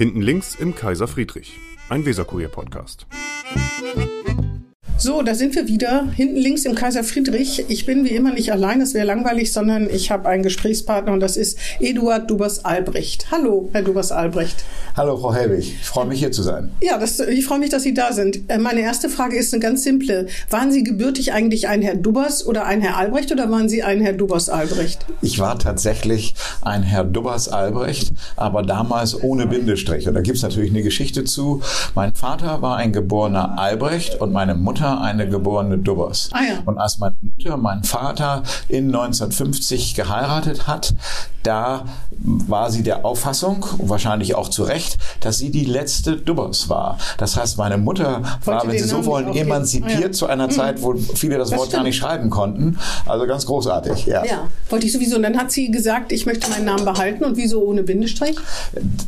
Hinten links im Kaiser Friedrich, ein Weserkurier-Podcast. So, da sind wir wieder. Hinten links im Kaiser Friedrich. Ich bin wie immer nicht allein, das wäre langweilig, sondern ich habe einen Gesprächspartner und das ist Eduard Dubers-Albrecht. Hallo, Herr Dubers-Albrecht. Hallo, Frau Helwig. Ich freue mich, hier zu sein. Ja, das, ich freue mich, dass Sie da sind. Äh, meine erste Frage ist eine ganz simple. Waren Sie gebürtig eigentlich ein Herr Dubers oder ein Herr Albrecht oder waren Sie ein Herr Dubers-Albrecht? Ich war tatsächlich ein Herr Dubers-Albrecht, aber damals ohne Bindestrich. Und da gibt es natürlich eine Geschichte zu. Mein Vater war ein geborener Albrecht und meine Mutter eine geborene Dubbers. Ah, ja. Und als meine Mutter meinen Vater in 1950 geheiratet hat, da war sie der Auffassung, wahrscheinlich auch zu Recht, dass sie die letzte Dubbers war. Das heißt, meine Mutter war, wenn Sie so wollen, emanzipiert ja. zu einer mhm. Zeit, wo viele das, das Wort stimmt. gar nicht schreiben konnten. Also ganz großartig, ja. Ja, wollte ich sowieso. Und dann hat sie gesagt, ich möchte meinen Namen behalten. Und wieso ohne Bindestrich?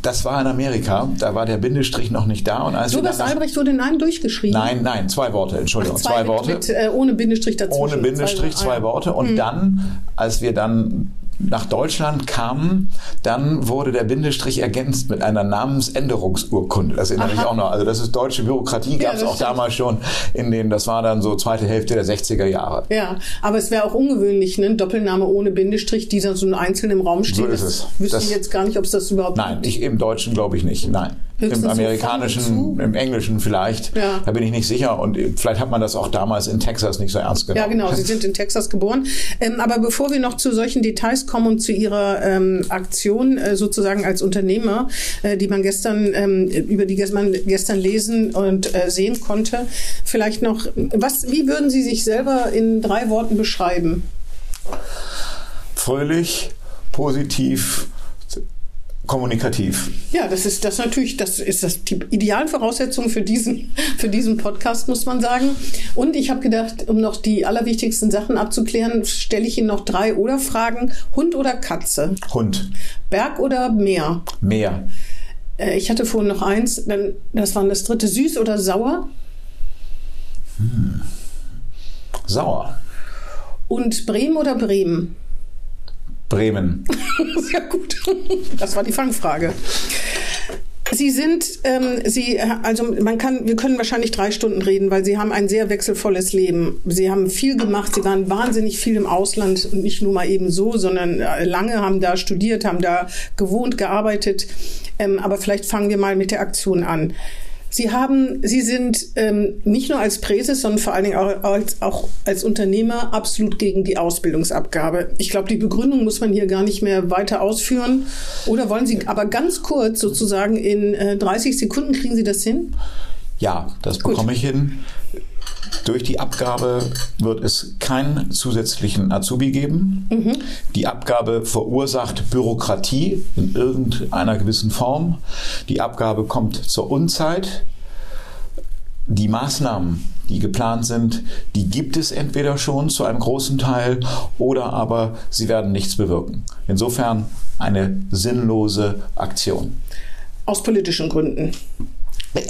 Das war in Amerika. Da war der Bindestrich noch nicht da. Und als Dubers Albrecht wurde Nein durchgeschrieben? Nein, nein, zwei Worte, Entschuldigung, Ach, zwei, zwei, Worte. Mit, äh, ohne Bindestrich dazu. Ohne Bindestrich, zwei, zwei Worte. Und mhm. dann, als wir dann nach Deutschland kamen, dann wurde der Bindestrich ergänzt mit einer Namensänderungsurkunde. Das erinnere Aha. ich auch noch. Also das ist deutsche Bürokratie, gab es ja, auch stimmt. damals schon in den, das war dann so zweite Hälfte der 60er Jahre. Ja, aber es wäre auch ungewöhnlich, ne? ein Doppelname ohne Bindestrich, dieser so einzeln im Raum steht. So ist es. Wüsste ich jetzt gar nicht, ob es das überhaupt Nein, gibt. Ich, im Deutschen glaube ich nicht. Nein. Höchstens Im amerikanischen, im englischen vielleicht. Ja. Da bin ich nicht sicher. Und vielleicht hat man das auch damals in Texas nicht so ernst genommen. Ja, genau. Sie sind in Texas geboren. Ähm, aber bevor wir noch zu solchen Details kommen und zu Ihrer ähm, Aktion äh, sozusagen als Unternehmer, äh, die man gestern, ähm, über die man gestern lesen und äh, sehen konnte, vielleicht noch, was, wie würden Sie sich selber in drei Worten beschreiben? Fröhlich, positiv, kommunikativ. Ja, das ist das natürlich, das ist das die Idealvoraussetzung für diesen für diesen Podcast muss man sagen. Und ich habe gedacht, um noch die allerwichtigsten Sachen abzuklären, stelle ich Ihnen noch drei oder Fragen: Hund oder Katze? Hund. Berg oder Meer? Meer. Äh, ich hatte vorhin noch eins, dann das war das dritte: Süß oder sauer? Hm. Sauer. Und Bremen oder Bremen? Bremen. Sehr gut. Das war die Fangfrage. Sie sind, ähm, Sie, also man kann, wir können wahrscheinlich drei Stunden reden, weil Sie haben ein sehr wechselvolles Leben. Sie haben viel gemacht, Sie waren wahnsinnig viel im Ausland und nicht nur mal eben so, sondern äh, lange haben da studiert, haben da gewohnt, gearbeitet. Ähm, aber vielleicht fangen wir mal mit der Aktion an. Sie haben, Sie sind ähm, nicht nur als Präses, sondern vor allen Dingen auch als, auch als Unternehmer absolut gegen die Ausbildungsabgabe. Ich glaube, die Begründung muss man hier gar nicht mehr weiter ausführen. Oder wollen Sie aber ganz kurz sozusagen in äh, 30 Sekunden kriegen Sie das hin? Ja, das bekomme Gut. ich hin. Durch die Abgabe wird es keinen zusätzlichen Azubi geben. Mhm. Die Abgabe verursacht Bürokratie in irgendeiner gewissen Form. Die Abgabe kommt zur Unzeit. Die Maßnahmen, die geplant sind, die gibt es entweder schon zu einem großen Teil oder aber sie werden nichts bewirken. Insofern eine sinnlose Aktion. Aus politischen Gründen.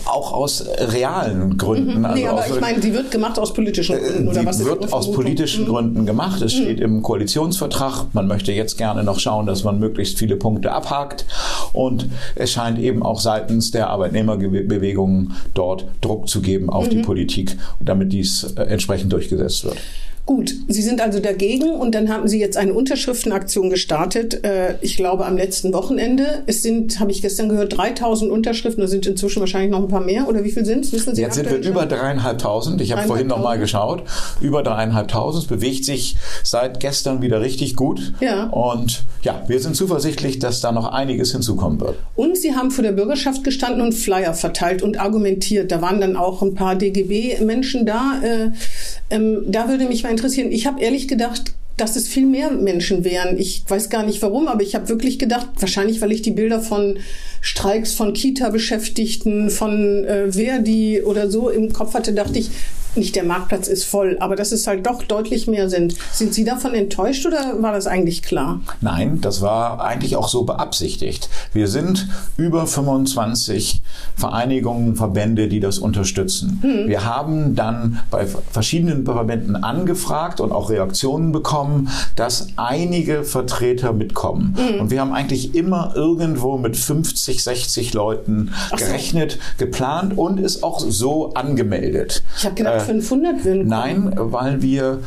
Auch aus realen Gründen. Mhm. Also nee, aber ich meine, die wird gemacht aus politischen Gründen. Oder was wird aus politischen mhm. Gründen gemacht. Es mhm. steht im Koalitionsvertrag. Man möchte jetzt gerne noch schauen, dass man möglichst viele Punkte abhakt. Und es scheint eben auch seitens der Arbeitnehmerbewegungen dort Druck zu geben auf mhm. die Politik, damit dies äh, entsprechend durchgesetzt wird. Gut, Sie sind also dagegen und dann haben Sie jetzt eine Unterschriftenaktion gestartet, äh, ich glaube am letzten Wochenende. Es sind, habe ich gestern gehört, 3000 Unterschriften, da sind inzwischen wahrscheinlich noch ein paar mehr oder wie viel sind es? Wissen Sie Jetzt sind wir über dreieinhalbtausend, ich habe vorhin noch mal geschaut, über dreieinhalbtausend, es bewegt sich seit gestern wieder richtig gut. Ja. Und ja, wir sind zuversichtlich, dass da noch einiges hinzukommen wird. Und Sie haben vor der Bürgerschaft gestanden und Flyer verteilt und argumentiert. Da waren dann auch ein paar DGB-Menschen da. Äh, ähm, da würde mich mal interessieren. Ich habe ehrlich gedacht, dass es viel mehr Menschen wären. Ich weiß gar nicht warum, aber ich habe wirklich gedacht, wahrscheinlich weil ich die Bilder von Streiks von Kita-Beschäftigten, von äh, Verdi oder so im Kopf hatte, dachte ich, nicht der Marktplatz ist voll, aber dass es halt doch deutlich mehr sind. Sind Sie davon enttäuscht oder war das eigentlich klar? Nein, das war eigentlich auch so beabsichtigt. Wir sind über 25 Vereinigungen, Verbände, die das unterstützen. Hm. Wir haben dann bei verschiedenen Verbänden angefragt und auch Reaktionen bekommen, dass einige Vertreter mitkommen. Hm. Und wir haben eigentlich immer irgendwo mit 50, 60 Leuten so. gerechnet, geplant und es auch so angemeldet. Ich habe gedacht, 500 würden kommen. Nein, weil wir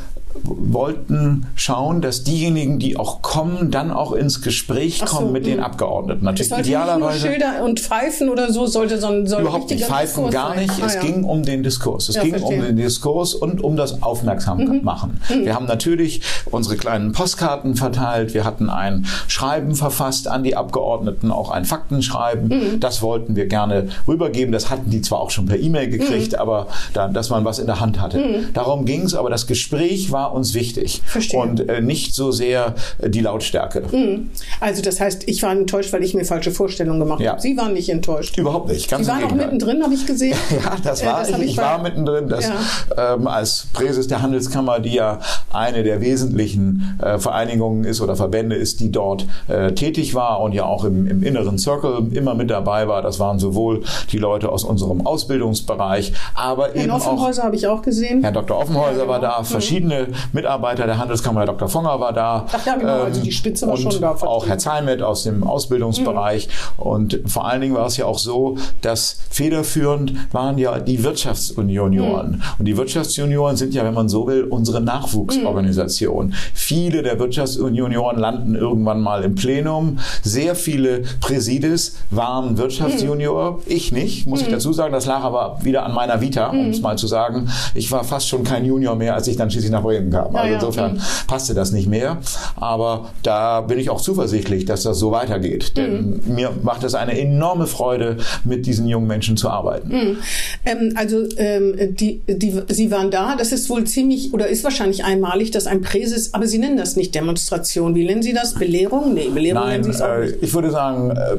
wollten schauen, dass diejenigen, die auch kommen, dann auch ins Gespräch kommen so, mit den Abgeordneten. Natürlich es idealerweise. Nicht nur Schilder und Pfeifen oder so sollte so ein soll Überhaupt nicht. Pfeifen Diskurs gar nicht. Ah, es ja. ging um den Diskurs. Es ja, ging verstehe. um den Diskurs und um das Aufmerksammachen. Mhm. mhm. Wir haben natürlich unsere kleinen Postkarten verteilt. Wir hatten ein Schreiben verfasst an die Abgeordneten, auch ein Faktenschreiben. Mhm. Das wollten wir gerne rübergeben. Das hatten die zwar auch schon per E-Mail gekriegt, mhm. aber da, dass man was in der Hand hatte. Mhm. Darum ging es, aber das Gespräch war uns wichtig. Verstehe. Und äh, nicht so sehr äh, die Lautstärke. Mhm. Also das heißt, ich war enttäuscht, weil ich mir falsche Vorstellungen gemacht ja. habe. Sie waren nicht enttäuscht. Überhaupt nicht. Ganz Sie waren auch mittendrin, habe ich gesehen. ja, das war äh, das ich. Ich war mittendrin. Das, ja. ähm, als Präses der Handelskammer, die ja eine der wesentlichen äh, Vereinigungen ist oder Verbände ist, die dort äh, tätig war und ja auch im, im inneren Circle immer mit dabei war. Das waren sowohl die Leute aus unserem Ausbildungsbereich, aber Herrn eben Offenhäuser habe ich auch gesehen. Herr Dr. Offenhäuser ja, war da, genau. verschiedene Mitarbeiter der Handelskammer, Herr Dr. Fonger war da. Ach ja, genau, also die Spitze war ähm, schon da. Auch Herr Zalmet aus dem Ausbildungsbereich. Mhm. Und vor allen Dingen war es ja auch so, dass federführend waren ja die Wirtschaftsjunioren. Mhm. Und die Wirtschaftsjunioren sind ja, wenn man so will, unsere Nachwuchsorganisation. Mhm. Viele der Wirtschaftsjunioren landen irgendwann mal im Plenum. Sehr viele Präsides waren Wirtschaftsjunior. Mhm. Ich nicht, muss ich mhm. dazu sagen. Das lag aber wieder an meiner Vita, um es mal zu sagen. Ich war fast schon kein Junior mehr, als ich dann schließlich nach Bremen kam. Also insofern mhm. passte das nicht mehr. Aber da bin ich auch zuversichtlich, dass das so weitergeht. Denn mhm. mir macht es eine enorme Freude, mit diesen jungen Menschen zu arbeiten. Mhm. Ähm, also ähm, die, die, Sie waren da. Das ist wohl ziemlich oder ist wahrscheinlich einmalig, dass ein Präses, aber Sie nennen das nicht Demonstration. Wie nennen Sie das? Belehrung? Nee, Belehrung Nein, nennen Sie es auch nicht. Äh, ich würde sagen äh,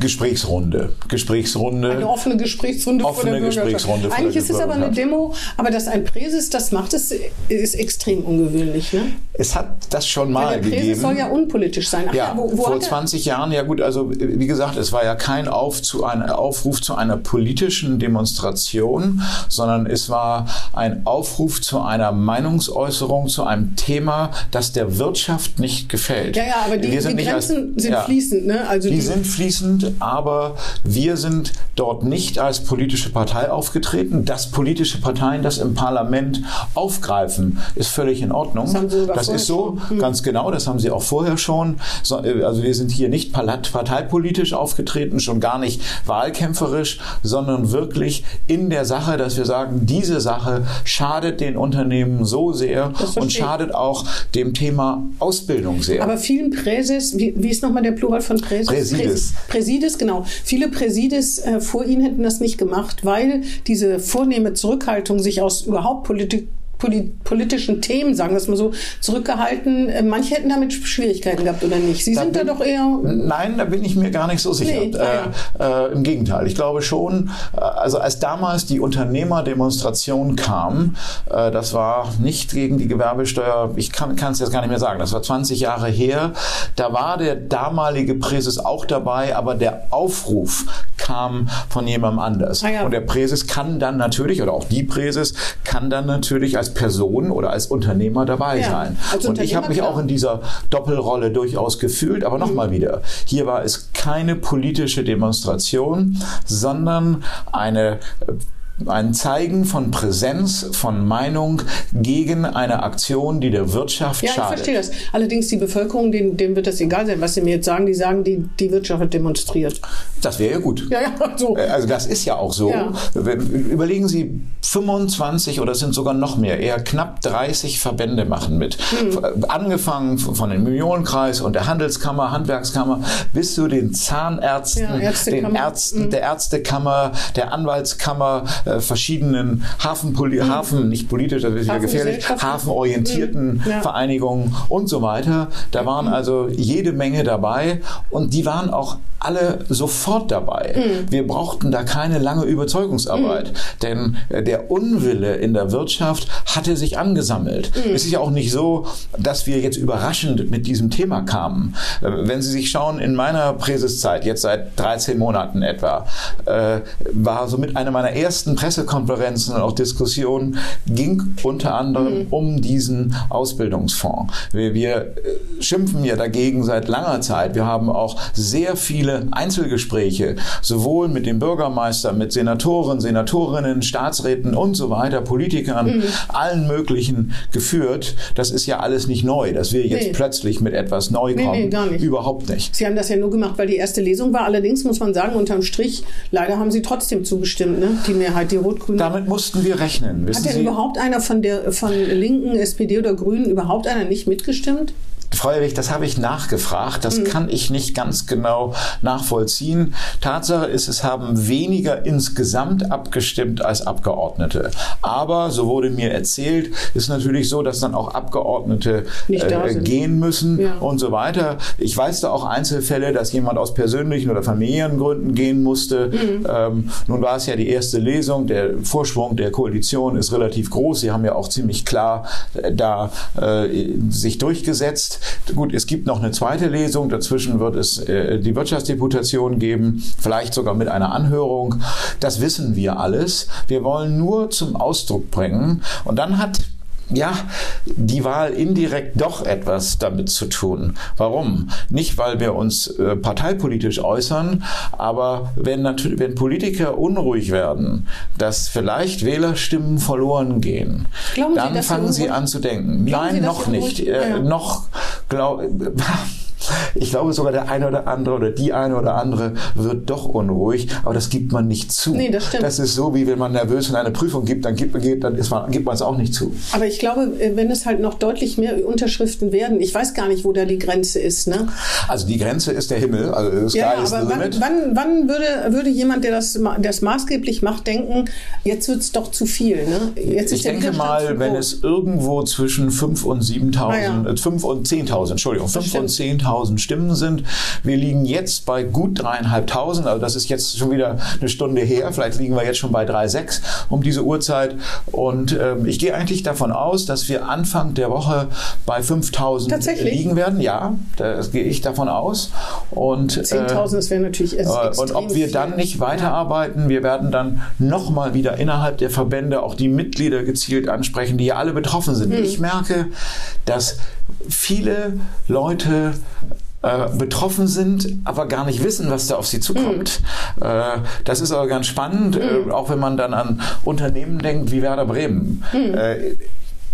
Gesprächsrunde. Gesprächsrunde. Eine offene Gesprächsrunde offene vor der Gesprächsrunde Eigentlich ist es aber eine Demo, aber dass ein Präses das macht, ist, ist extrem ungewöhnlich. Ne? Es hat das schon mal gegeben. soll ja unpolitisch sein. Ach, ja, wo, wo vor 20 Jahren, ja gut, also wie gesagt, es war ja kein Auf zu ein Aufruf zu einer politischen Demonstration, sondern es war ein Aufruf zu einer Meinungsäußerung zu einem Thema, das der Wirtschaft nicht gefällt. Ja, ja, aber die, die Grenzen als, sind ja, fließend. Ne? Also die, die sind fließend, aber wir sind dort nicht als politische Partei aufgetreten. Dass politische Parteien das im Parlament aufgreifen, ist völlig in Ordnung. Das, das ist so, schon. ganz genau, das haben sie auch vorher schon. Äh, also wir sind hier nicht parteipolitisch aufgetreten, schon gar nicht wahlkämpferisch, sondern wirklich in der Sache, dass wir sagen, diese Sache schadet den Unternehmen so sehr und schadet auch dem Thema Ausbildung sehr. Aber vielen Präses, wie, wie ist nochmal der Plural von Präses? Präsides. Präsides, genau. Viele Präsides äh, vor Ihnen hätten das nicht gemacht, weil diese vornehme Zurückhaltung sich aus überhaupt Politik politischen Themen, sagen wir es mal so, zurückgehalten. Äh, manche hätten damit Schwierigkeiten gehabt oder nicht. Sie da sind bin, da doch eher. Nein, da bin ich mir gar nicht so sicher. Nee, äh, äh, Im Gegenteil. Ich glaube schon, äh, also als damals die Unternehmerdemonstration kam, äh, das war nicht gegen die Gewerbesteuer, ich kann es jetzt gar nicht mehr sagen, das war 20 Jahre her, da war der damalige Präses auch dabei, aber der Aufruf kam von jemandem anders. Ah, ja. Und der Präses kann dann natürlich, oder auch die Präses, kann dann natürlich als Person oder als Unternehmer dabei ja, sein. Und ich habe mich klar. auch in dieser Doppelrolle durchaus gefühlt, aber nochmal mhm. wieder, hier war es keine politische Demonstration, sondern eine ein Zeigen von Präsenz, von Meinung gegen eine Aktion, die der Wirtschaft ja, schadet. Ja, ich verstehe das. Allerdings die Bevölkerung, denen, denen wird das egal sein, was sie mir jetzt sagen. Die sagen, die, die Wirtschaft hat demonstriert. Das wäre ja gut. Ja, ja, so. Äh, also das ist ja auch so. Ja. Überlegen Sie, 25 oder es sind sogar noch mehr, eher knapp 30 Verbände machen mit. Hm. Angefangen von dem Millionenkreis und der Handelskammer, Handwerkskammer bis zu den Zahnärzten, ja, den Ärzten, hm. der Ärztekammer, der Anwaltskammer, äh, verschiedenen Hafenpoli mhm. Hafen, nicht politisch, das ist ja gefährlich, hafenorientierten mhm. ja. Vereinigungen und so weiter. Da waren also jede Menge dabei und die waren auch alle sofort dabei. Mhm. Wir brauchten da keine lange Überzeugungsarbeit, mhm. denn äh, der Unwille in der Wirtschaft hatte sich angesammelt. Mhm. Es ist ja auch nicht so, dass wir jetzt überraschend mit diesem Thema kamen. Äh, wenn Sie sich schauen, in meiner Präseszeit, jetzt seit 13 Monaten etwa, äh, war somit eine meiner ersten Pressekonferenzen und auch Diskussionen, ging unter anderem mhm. um diesen Ausbildungsfonds. Wir, wir schimpfen ja dagegen seit langer Zeit. Wir haben auch sehr viele Einzelgespräche, sowohl mit dem Bürgermeister, mit Senatoren, Senatorinnen, Staatsräten und so weiter, Politikern, mhm. allen möglichen geführt. Das ist ja alles nicht neu, dass wir jetzt nee. plötzlich mit etwas neu kommen. Nee, nee, gar nicht. Überhaupt nicht. Sie haben das ja nur gemacht, weil die erste Lesung war. Allerdings muss man sagen, unterm Strich, leider haben Sie trotzdem zugestimmt, ne? die Mehrheit, die Rot-Grüne. Damit mussten wir rechnen. Hat denn überhaupt einer von der von Linken, SPD oder Grünen überhaupt einer nicht mitgestimmt? Frau Erwig, das habe ich nachgefragt. Das mhm. kann ich nicht ganz genau nachvollziehen. Tatsache ist, es haben weniger insgesamt abgestimmt als Abgeordnete. Aber, so wurde mir erzählt, ist natürlich so, dass dann auch Abgeordnete äh, gehen müssen ja. und so weiter. Ich weiß da auch Einzelfälle, dass jemand aus persönlichen oder Familiengründen gehen musste. Mhm. Ähm, nun war es ja die erste Lesung. Der Vorsprung der Koalition ist relativ groß. Sie haben ja auch ziemlich klar äh, da äh, sich durchgesetzt. Gut, es gibt noch eine zweite Lesung. Dazwischen wird es äh, die Wirtschaftsdeputation geben, vielleicht sogar mit einer Anhörung. Das wissen wir alles. Wir wollen nur zum Ausdruck bringen. Und dann hat ja, die Wahl indirekt doch etwas damit zu tun. Warum? Nicht, weil wir uns äh, parteipolitisch äußern, aber wenn, natürlich, wenn Politiker unruhig werden, dass vielleicht Wählerstimmen verloren gehen, Glauben dann Sie, fangen Sie an zu denken. Nein, Sie, noch nicht. Äh, ja. Noch, glaub, ich glaube sogar der eine oder andere oder die eine oder andere wird doch unruhig, aber das gibt man nicht zu. Nee, das stimmt. Das ist so, wie wenn man nervös in eine Prüfung gibt, dann gibt, dann ist man, gibt man es auch nicht zu. Aber ich glaube, äh, wenn es halt noch deutlich mehr Unterschriften werden, ich weiß gar nicht, wo da die Grenze ist. Ne? Also die Grenze ist der Himmel, also das ja, aber wann, wann, wann, würde, würde jemand, der das, das maßgeblich macht, denken, jetzt wird es doch zu viel? Ne? Jetzt ich denke mal, wenn es irgendwo zwischen 5 und 7.000, ah, ja. äh, 5 und 10.000, Entschuldigung, 5 und 10.000 10.000 Stimmen sind. Wir liegen jetzt bei gut dreieinhalbtausend, also das ist jetzt schon wieder eine Stunde her, vielleicht liegen wir jetzt schon bei 3,6 um diese Uhrzeit. Und äh, ich gehe eigentlich davon aus, dass wir Anfang der Woche bei 5.000 liegen werden. Ja, das gehe ich davon aus. Und 10.000, äh, das wäre natürlich äh, Und ob wir dann nicht weiterarbeiten, wir werden dann nochmal wieder innerhalb der Verbände auch die Mitglieder gezielt ansprechen, die ja alle betroffen sind. Hm. Ich merke, dass viele Leute äh, betroffen sind, aber gar nicht wissen, was da auf sie zukommt. Mhm. Äh, das ist aber ganz spannend, mhm. äh, auch wenn man dann an Unternehmen denkt wie Werder Bremen. Mhm.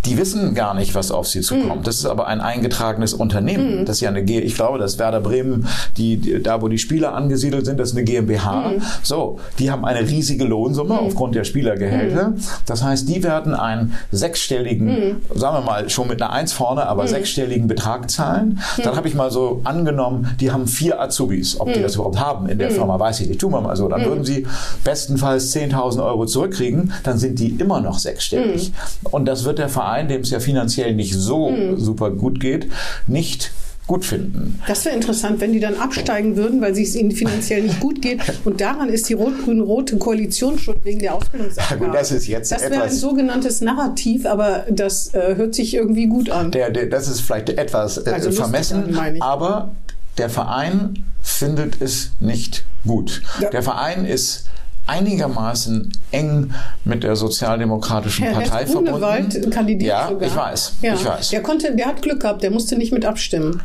Die wissen gar nicht, was auf sie zukommt. Mhm. Das ist aber ein eingetragenes Unternehmen. Mhm. Das ist ja eine G ich glaube, dass Werder Bremen, die, die, da wo die Spieler angesiedelt sind, das ist eine GmbH. Mhm. So, die haben eine riesige Lohnsumme mhm. aufgrund der Spielergehälter. Mhm. Das heißt, die werden einen sechsstelligen, mhm. sagen wir mal, schon mit einer Eins vorne, aber sechsstelligen Betrag zahlen. Dann habe ich mal so angenommen, die haben vier Azubis. Ob die das überhaupt haben in der Firma, weiß ich nicht. Tun wir mal so. Dann würden sie bestenfalls 10.000 Euro zurückkriegen. Dann sind die immer noch sechsstellig. Und das wird der Verein Verein, dem es ja finanziell nicht so mhm. super gut geht, nicht gut finden. Das wäre interessant, wenn die dann absteigen würden, weil es ihnen finanziell nicht gut geht. Und daran ist die rot-grün-rote Koalition schuld wegen der Ausbildungsabgabe. Ja, das ist jetzt Das wäre ein sogenanntes Narrativ, aber das äh, hört sich irgendwie gut an. Der, der, das ist vielleicht etwas äh, also vermessen, an, aber der Verein findet es nicht gut. Ja. Der Verein ist einigermaßen eng mit der sozialdemokratischen Herr Partei Hess verbunden. Grunewald kandidiert ja, sogar. ich weiß, ja. ich weiß. Der konnte, der hat Glück gehabt, der musste nicht mit abstimmen.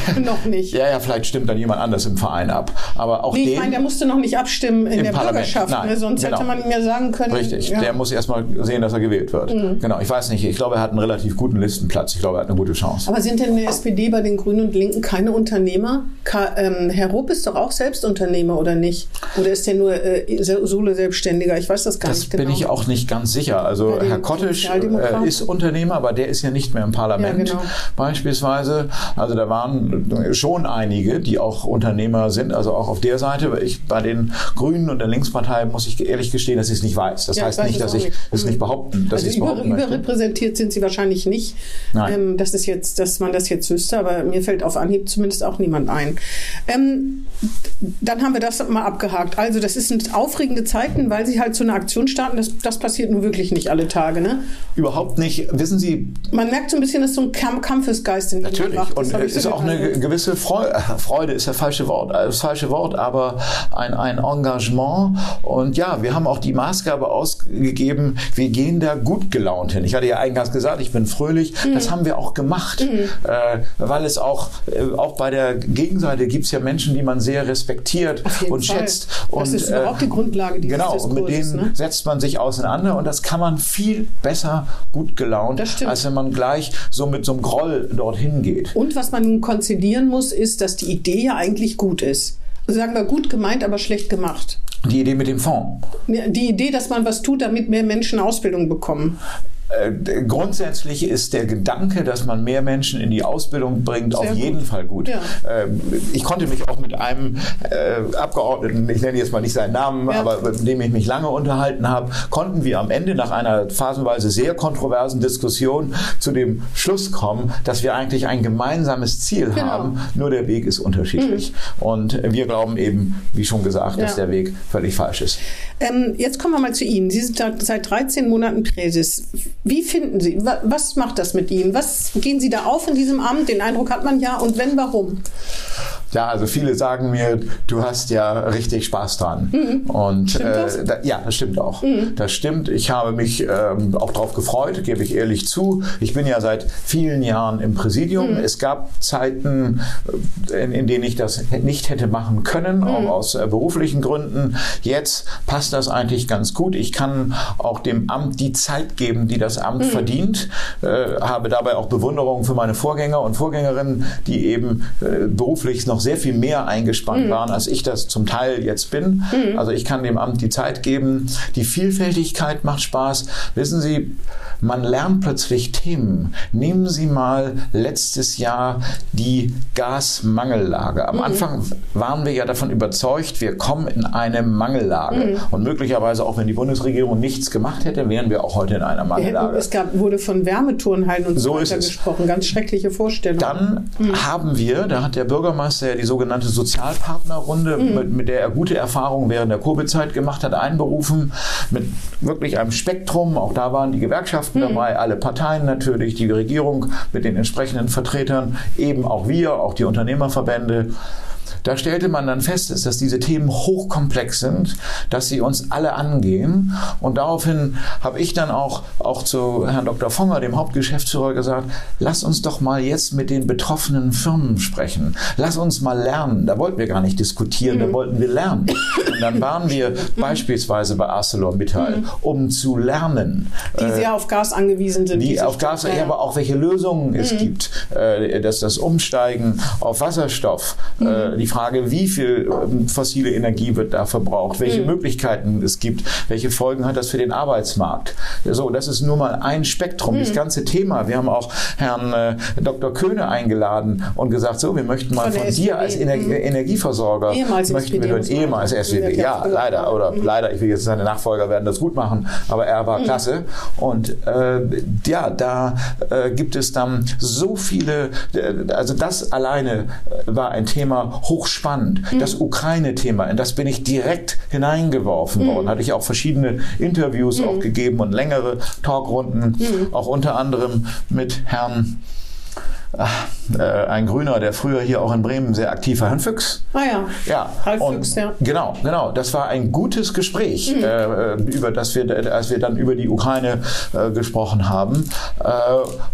noch nicht. Ja, ja, vielleicht stimmt dann jemand anders im Verein ab. Aber auch nee, den, ich meine, der musste noch nicht abstimmen in der Parlament. Bürgerschaft. Nein, ne? Sonst genau. hätte man ihm ja sagen können. Richtig, ja. der muss erstmal sehen, dass er gewählt wird. Mhm. Genau, ich weiß nicht. Ich glaube, er hat einen relativ guten Listenplatz. Ich glaube, er hat eine gute Chance. Aber sind denn in der SPD bei den Grünen und Linken keine Unternehmer? Ka ähm, Herr Rupp ist doch auch Selbstunternehmer, oder nicht? Oder ist der nur äh, Solo-Selbstständiger? Ich weiß das gar das nicht genau. Das bin ich auch nicht ganz sicher. Also Herr Kottisch äh, ist Unternehmer, aber der ist ja nicht mehr im Parlament ja, genau. beispielsweise. Also da waren dann schon einige, die auch Unternehmer sind, also auch auf der Seite. Ich, bei den Grünen und der Linkspartei muss ich ehrlich gestehen, dass ich es nicht weiß. Das Ja, heißt ich weiß nicht, dass auch ich nicht. es nicht behaupten, dass ich Also es über, behaupten überrepräsentiert sind sie wahrscheinlich nicht. Nein. Ähm, das ist jetzt, dass man das jetzt wüsste, aber mir fällt auf Anhieb zumindest auch niemand ein. Ähm, dann haben wir das mal abgehakt. Also das sind aufregende Zeiten, weil sie halt so eine Aktion starten. Das, das passiert nun wirklich nicht alle Tage. Ne? Überhaupt nicht. Wissen Sie, Man merkt so ein bisschen, dass so ein Kamp Kampfesgeist in ihnen Natürlich. wacht. Das Und es ich so ist den auch eine gewisse Freude, Freude ist das falsche Wort, äh, das falsche Wort, aber ein, ein Engagement. Und ja, wir haben auch die Maßgabe ausgegeben, wir gehen da gut gelaunt hin. Ich hatte ja eingangs gesagt, ich bin fröhlich. Mhm. Das haben wir auch gemacht, äh, weil es auch, äh, auch bei der Gegenseite gibt es ja Menschen, die man sehr respektiert und Fall. schätzt. Das und, ist überhaupt die Grundlage dieses Genau, und mit Diskurses, denen ne? setzt man sich auseinander und das kann man viel besser gut gelaunt, Das als wenn man gleich so mit so einem Groll dorthin geht. Und was man nun konzidieren muss, ist, dass die Idee ja eigentlich gut ist. Also sagen wir gut gemeint, aber schlecht gemacht. Die Idee mit dem Fonds. Die Idee, dass man was tut, damit mehr Menschen Ausbildung bekommen. Äh, grundsätzlich ist der Gedanke, dass man mehr Menschen in die Ausbildung bringt, auf gut. jeden Fall gut. Ja. Ähm, ich konnte mich auch mit einem äh, Abgeordneten, ich nenne jetzt mal nicht seinen Namen, Ja. aber mit dem ich mich lange unterhalten habe, konnten wir am Ende nach einer phasenweise sehr kontroversen Diskussion zu dem Schluss kommen, dass wir eigentlich ein gemeinsames Ziel Genau. haben, nur der Weg ist unterschiedlich. Und wir glauben eben, wie schon gesagt, dass Ja. der Weg völlig falsch ist. Ähm, jetzt kommen wir mal zu Ihnen. Sie sind seit 13 Monaten Präses. Wie finden Sie, wa- was macht das mit Ihnen? Was gehen Sie da auf in diesem Amt? Den Eindruck hat man ja. Und wenn, warum? Ja, also viele sagen mir, du hast ja richtig Spaß dran. Und Mhm. Stimmt das? Mhm. da, ja, das stimmt auch. Das stimmt. Ich habe mich ähm, auch darauf gefreut, gebe ich ehrlich zu. Ich bin ja seit vielen Jahren im Präsidium. Mhm. Es gab Zeiten, äh, in, in denen ich das nicht hätte machen können, Mhm. auch aus äh, beruflichen Gründen. Jetzt passt das eigentlich ganz gut. Ich kann auch dem Amt die Zeit geben, die das Amt Mhm. verdient. Äh, habe dabei auch Bewunderung für meine Vorgänger und Vorgängerinnen, die eben äh, beruflich noch sehr viel mehr eingespannt Mhm. waren, als ich das zum Teil jetzt bin. Also ich kann dem Amt die Zeit geben. Die Vielfältigkeit macht Spaß. Wissen Sie, man lernt plötzlich Themen. Nehmen Sie mal letztes Jahr die Gasmangellage. Mhm. Am Anfang waren wir ja davon überzeugt, wir kommen in eine Mangellage. Mhm. Und möglicherweise auch wenn die Bundesregierung nichts gemacht hätte, wären wir auch heute in einer Mangellage. es gab, wurde von Wärmeturnhallen und so, weiter es. gesprochen. Ganz schreckliche Vorstellungen. Dann haben wir, da hat der Bürgermeister ja die sogenannte Sozialpartnerrunde, mit, mit der er gute Erfahrungen während der Covid-Zeit gemacht hat, einberufen, mit wirklich einem Spektrum. Auch da waren die Gewerkschaften dabei, alle Parteien natürlich, die Regierung mit den entsprechenden Vertretern, eben auch wir, auch die Unternehmerverbände. Da stellte man dann fest, dass diese Themen hochkomplex sind, dass sie uns alle angehen. Und daraufhin habe ich dann auch, auch zu Herrn Dr. Fonger, dem Hauptgeschäftsführer, gesagt, lass uns doch mal jetzt mit den betroffenen Firmen sprechen. Lass uns mal lernen. Da wollten wir gar nicht diskutieren, da wollten wir lernen. Und dann waren wir beispielsweise bei ArcelorMittal, um zu lernen. die sehr auf Gas angewiesen sind. Die auf Gas, ja, aber auch welche Lösungen es gibt, äh, dass das Umsteigen auf Wasserstoff, äh, die Frage, wie viel ähm, fossile Energie wird da verbraucht, welche Möglichkeiten es gibt, welche Folgen hat das für den Arbeitsmarkt. So, das ist nur mal ein Spektrum, das ganze Thema. Wir haben auch Herrn äh, Dr. Köhne eingeladen und gesagt, so, wir möchten mal Von von, dir als Ener mhm. Energieversorger, Ehemals möchten wir hören, ehemals. SWB, Ja, leider, oder Mhm. leider, ich will jetzt seine Nachfolger werden das gut machen, aber er war klasse. Und äh, ja, da äh, gibt es dann so viele, äh, also das alleine war ein Thema hochspannend. Das Ukraine-Thema, in das bin ich direkt hineingeworfen worden. Hatte ich auch verschiedene Interviews auch gegeben und längere Talkrunden, auch unter anderem mit Herrn äh, ein Grüner, der früher hier auch in Bremen sehr aktiv war, Herrn Füchs. Ah ja. Ja, Ralf und Füchs, ja. Genau, genau. Das war ein gutes Gespräch, äh, über das wir, als wir dann über die Ukraine äh, gesprochen haben. Äh,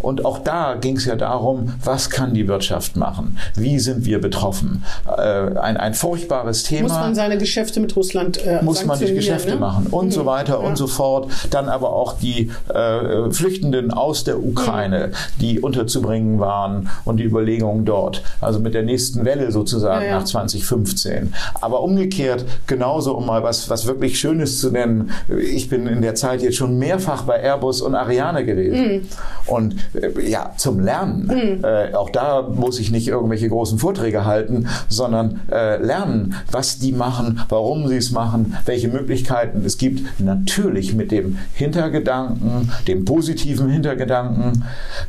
und auch da ging es ja darum, was kann die Wirtschaft machen? Wie sind wir betroffen? Äh, ein, ein furchtbares Thema Muss man seine Geschäfte mit Russland äh, muss man die Geschäfte ne? machen und so weiter Ja. und so fort. Dann aber auch die äh, Flüchtenden aus der Ukraine, die unterzubringen waren. Waren und die Überlegungen dort. Also mit der nächsten Welle sozusagen ja, ja. nach 2015. Aber umgekehrt, genauso um mal was, was wirklich Schönes zu nennen. Ich bin in der Zeit jetzt schon mehrfach bei Airbus und Ariane gewesen. Mhm. Und äh, ja, zum Lernen. Mhm. Äh, auch da muss ich nicht irgendwelche großen Vorträge halten, sondern äh, lernen, was die machen, warum sie es machen, welche Möglichkeiten es gibt. Natürlich mit dem Hintergedanken, dem positiven Hintergedanken,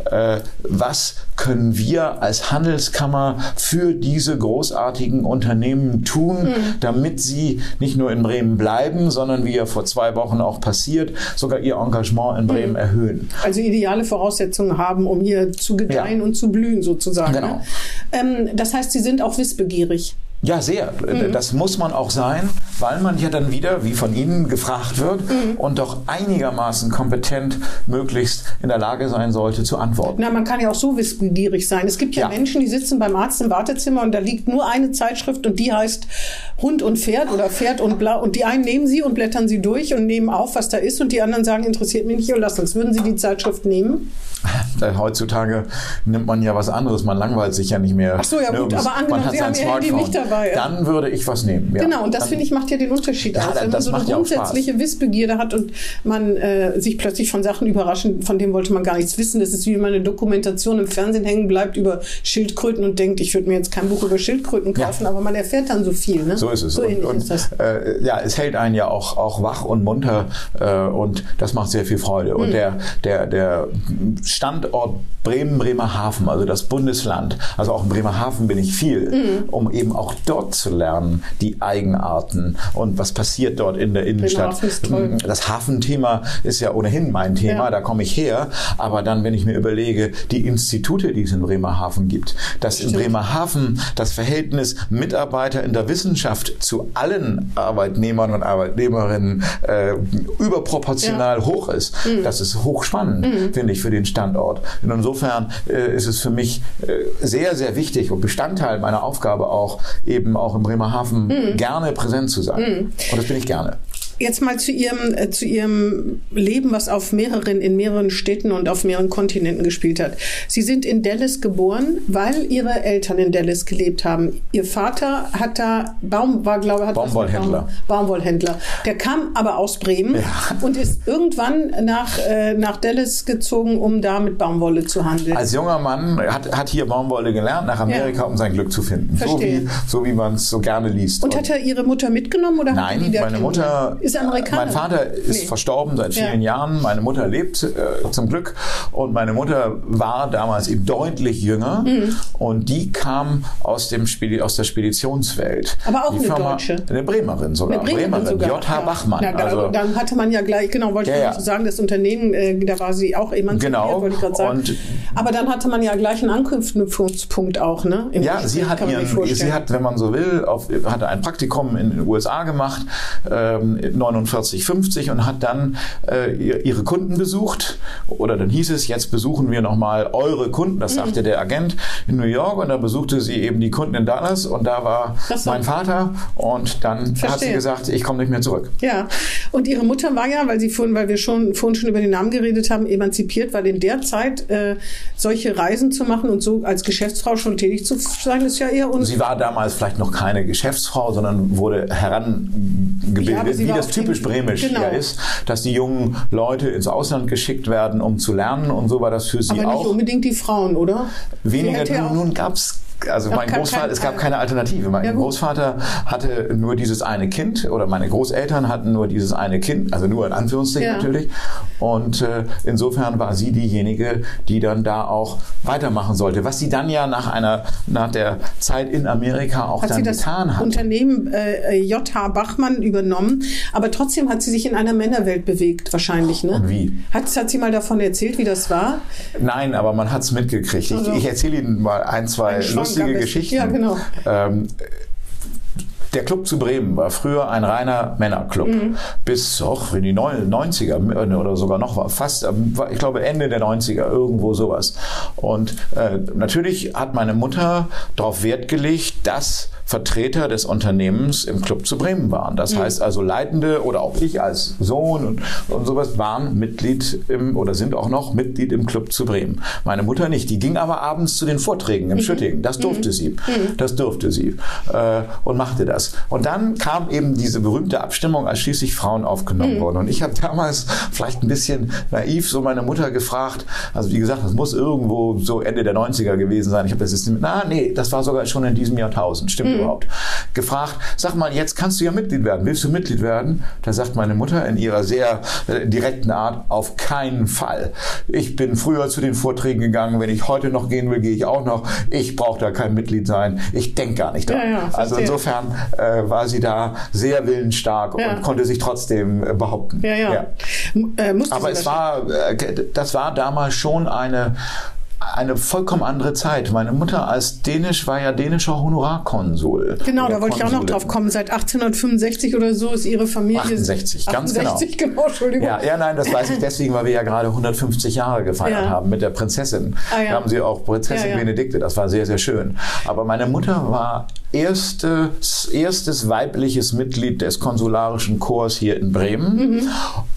äh, was können wir als Handelskammer für diese großartigen Unternehmen tun, mhm. damit sie nicht nur in Bremen bleiben, sondern wie ja vor zwei Wochen auch passiert, sogar ihr Engagement in Bremen mhm. erhöhen. Also ideale Voraussetzungen haben, um hier zu gedeihen ja. und zu blühen sozusagen. Genau. Ne? Ähm, das heißt, sie sind auch wissbegierig. Ja, sehr. Mhm. Das muss man auch sein, weil man ja dann wieder, wie von Ihnen gefragt wird, mhm. und doch einigermaßen kompetent möglichst in der Lage sein sollte zu antworten. Na, man kann ja auch so wissbegierig sein. Es gibt ja, ja, Menschen, die sitzen beim Arzt im Wartezimmer und da liegt nur eine Zeitschrift und die heißt Hund und Pferd oder Pferd und Blau. Und die einen nehmen sie und blättern sie durch und nehmen auf, was da ist und die anderen sagen, interessiert mich nicht und lassen es. Würden Sie die Zeitschrift nehmen? Heutzutage nimmt man ja was anderes, man langweilt sich ja nicht mehr. Ach so, ja gut, aber angenommen, Sie haben Ihr Handy nicht dabei. Dann würde ich was nehmen. Ja. Genau, und das finde ich macht ja den Unterschied ja, aus. Wenn man so eine grundsätzliche Wissbegierde hat und man äh, sich plötzlich von Sachen überraschen, von denen wollte man gar nichts wissen. Das ist wie wenn man eine Dokumentation im Fernsehen hängen bleibt über Schildkröten und denkt, ich würde mir jetzt kein Buch über Schildkröten kaufen, ja. aber man erfährt dann so viel. Ne? So ist es. So und, und ist das. Äh, ja, es hält einen ja auch, auch wach und munter äh, und das macht sehr viel Freude. Mhm. Und der, der, der Standort Bremen, Bremerhaven, also das Bundesland, also auch in Bremerhaven bin ich viel, mhm. um eben auch dort zu lernen, die Eigenarten und was passiert dort in der Innenstadt. Mhm. Das Hafenthema ist ja ohnehin mein Thema, ja. da komme ich her. Aber dann, wenn ich mir überlege, die Institute, die es in Bremerhaven gibt, dass Stimmt. in Bremerhaven das Verhältnis Mitarbeiter in der Wissenschaft zu allen Arbeitnehmern und Arbeitnehmerinnen äh, überproportional ja. hoch ist, mhm. das ist hochspannend, mhm. finde ich, für den Standort. Und insofern äh, ist es für mich äh, sehr, sehr wichtig und Bestandteil meiner Aufgabe auch, eben auch in Bremerhaven mhm. gerne präsent zu sein. Mhm. Und das bin ich gerne. Jetzt mal zu Ihrem, äh, zu Ihrem Leben, was auf mehreren, in mehreren Städten und auf mehreren Kontinenten gespielt hat. Sie sind in Dallas geboren, weil Ihre Eltern in Dallas gelebt haben. Ihr Vater hat da, Baum, war, glaube hat Baumwollhändler. Baum, Baumwollhändler. Der kam aber aus Bremen ja. und ist irgendwann nach, äh, nach Dallas gezogen, um da mit Baumwolle zu handeln. Als junger Mann hat, hat hier Baumwolle gelernt, nach Amerika, ja. um sein Glück zu finden. Verstehe. So wie, so wie man es so gerne liest. Und, und hat er Ihre Mutter mitgenommen oder Nein, meine Mutter ist Amerikaner. Mein Vater ist nee. verstorben seit vielen ja. Jahren. Meine Mutter lebt äh, zum Glück. Und meine Mutter war damals eben deutlich jünger. Mhm. Und die kam aus, dem Spedi aus der Speditionswelt. Aber auch die eine Firma, Deutsche. Eine Bremerin sogar. Eine Bremerin, Bremerin J.H. Ja. Bachmann. Na, also, dann hatte man ja gleich, genau, wollte ja, ich ja. sagen, das Unternehmen, äh, da war sie auch emanzipiert, genau. wollte ich gerade sagen. Und Aber dann hatte man ja gleich einen Anknüpfungspunkt auch, ne? ja, sie hat, ihren, sie hat, wenn man so will, auf, hatte ein Praktikum in den USA gemacht, ähm, 49, 50 und hat dann äh, ihre Kunden besucht. Oder dann hieß es, jetzt besuchen wir nochmal eure Kunden. Das sagte mhm. der Agent in New York. Und dann besuchte sie eben die Kunden in Dallas. Und da war mein Vater. Und dann Verstehe. hat sie gesagt, ich komme nicht mehr zurück. Ja. Und ihre Mutter war ja, weil sie vorhin, weil wir schon vorhin schon über den Namen geredet haben, emanzipiert, weil in der Zeit äh, solche Reisen zu machen und so als Geschäftsfrau schon tätig zu sein, ist ja eher uns. Sie war damals vielleicht noch keine Geschäftsfrau, sondern wurde herangebildet, ja, wie das typisch bremisch genau. ja ist, dass die jungen Leute ins Ausland geschickt werden, um zu lernen und so war das für sie auch. Aber nicht unbedingt die Frauen, oder? Weniger. Nun, nun gab es also mein Großvater, es gab keine Alternative. Mein ja, Großvater hatte nur dieses eine Kind oder meine Großeltern hatten nur dieses eine Kind, also nur in Anführungszeichen ja. natürlich. Und äh, insofern war sie diejenige, die dann da auch weitermachen sollte. Was sie dann ja nach einer, nach der Zeit in Amerika auch hat dann sie das getan hat. Unternehmen äh, J.H. Bachmann übernommen, aber trotzdem hat sie sich in einer Männerwelt bewegt, wahrscheinlich. Ne? Und wie? Hat, hat sie mal davon erzählt, wie das war? Nein, aber man hat es mitgekriegt. Also, ich, ich erzähle Ihnen mal ein, zwei ein lustige Geschichten. Ja, genau. Ähm, der Club zu Bremen war früher ein reiner Männerclub. Mhm. Bis auch in die 90er oder sogar noch fast, ähm, ich glaube Ende der 90er, irgendwo sowas. Und äh, natürlich hat meine Mutter darauf Wert gelegt, dass Vertreter des Unternehmens im Club zu Bremen waren. Das mhm. heißt also Leitende oder auch ich als Sohn und, und sowas waren Mitglied im oder sind auch noch Mitglied im Club zu Bremen. Meine Mutter nicht. Die ging aber abends zu den Vorträgen im mhm. Schüttingen. Das durfte mhm. sie. Mhm. Das durfte sie äh, und machte das. Und dann kam eben diese berühmte Abstimmung, als schließlich Frauen aufgenommen mhm. wurden. Und ich habe damals vielleicht ein bisschen naiv so meine Mutter gefragt. Also wie gesagt, das muss irgendwo so Ende der 90er gewesen sein. Ich habe das jetzt nicht, na nee, das war sogar schon in diesem Jahrtausend. Stimmt mhm. Überhaupt. Gefragt, sag mal, jetzt kannst du ja Mitglied werden. Willst du Mitglied werden? Da sagt meine Mutter in ihrer sehr äh, direkten Art, auf keinen Fall. Ich bin früher zu den Vorträgen gegangen. Wenn ich heute noch gehen will, gehe ich auch noch. Ich brauche da kein Mitglied sein. Ich denke gar nicht daran. Ja, ja, also insofern äh, war sie da sehr willensstark ja. und konnte sich trotzdem äh, behaupten. Ja, ja. Äh, Aber es war, äh, das war damals schon eine eine vollkommen andere Zeit. Meine Mutter als Dänisch war ja dänischer Honorarkonsul. Genau, da wollte ich auch noch drauf kommen. Seit 1865 oder so ist ihre Familie. 68, ganz 68, genau. genau. Entschuldigung. Ja, ja, nein, das weiß ich deswegen, weil wir ja gerade 150 Jahre gefeiert ja. haben mit der Prinzessin. Ah, ja. Da haben sie auch Prinzessin ja, Benedikte, das war sehr, sehr schön. Aber meine Mutter war erstes, erstes weibliches Mitglied des konsularischen Chors hier in Bremen. Mhm.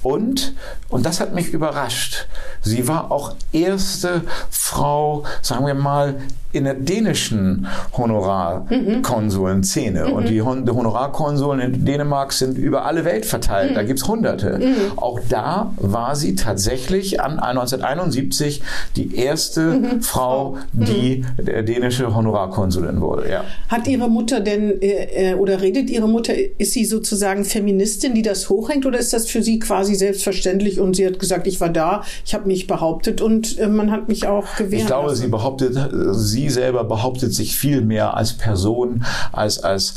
Und, und das hat mich überrascht, sie war auch erste Frau, sagen wir mal, in der dänischen Honorarkonsulenszene. Mhm. Und die Honorarkonsuln in Dänemark sind über alle Welt verteilt. Mhm. Da gibt's hunderte. Mhm. Auch da war sie tatsächlich an 1971 die erste mhm. Frau, mhm. die dänische Honorarkonsulin wurde. Ja. Hat Ihre Mutter denn, äh, äh, oder redet Ihre Mutter, ist sie sozusagen Feministin, die das hochhängt, oder ist das für sie quasi selbstverständlich und sie hat gesagt, ich war da, ich habe mich behauptet und äh, man hat mich auch gewährt? Ich glaube, lassen. sie behauptet, sie selber behauptet sich viel mehr als Person als als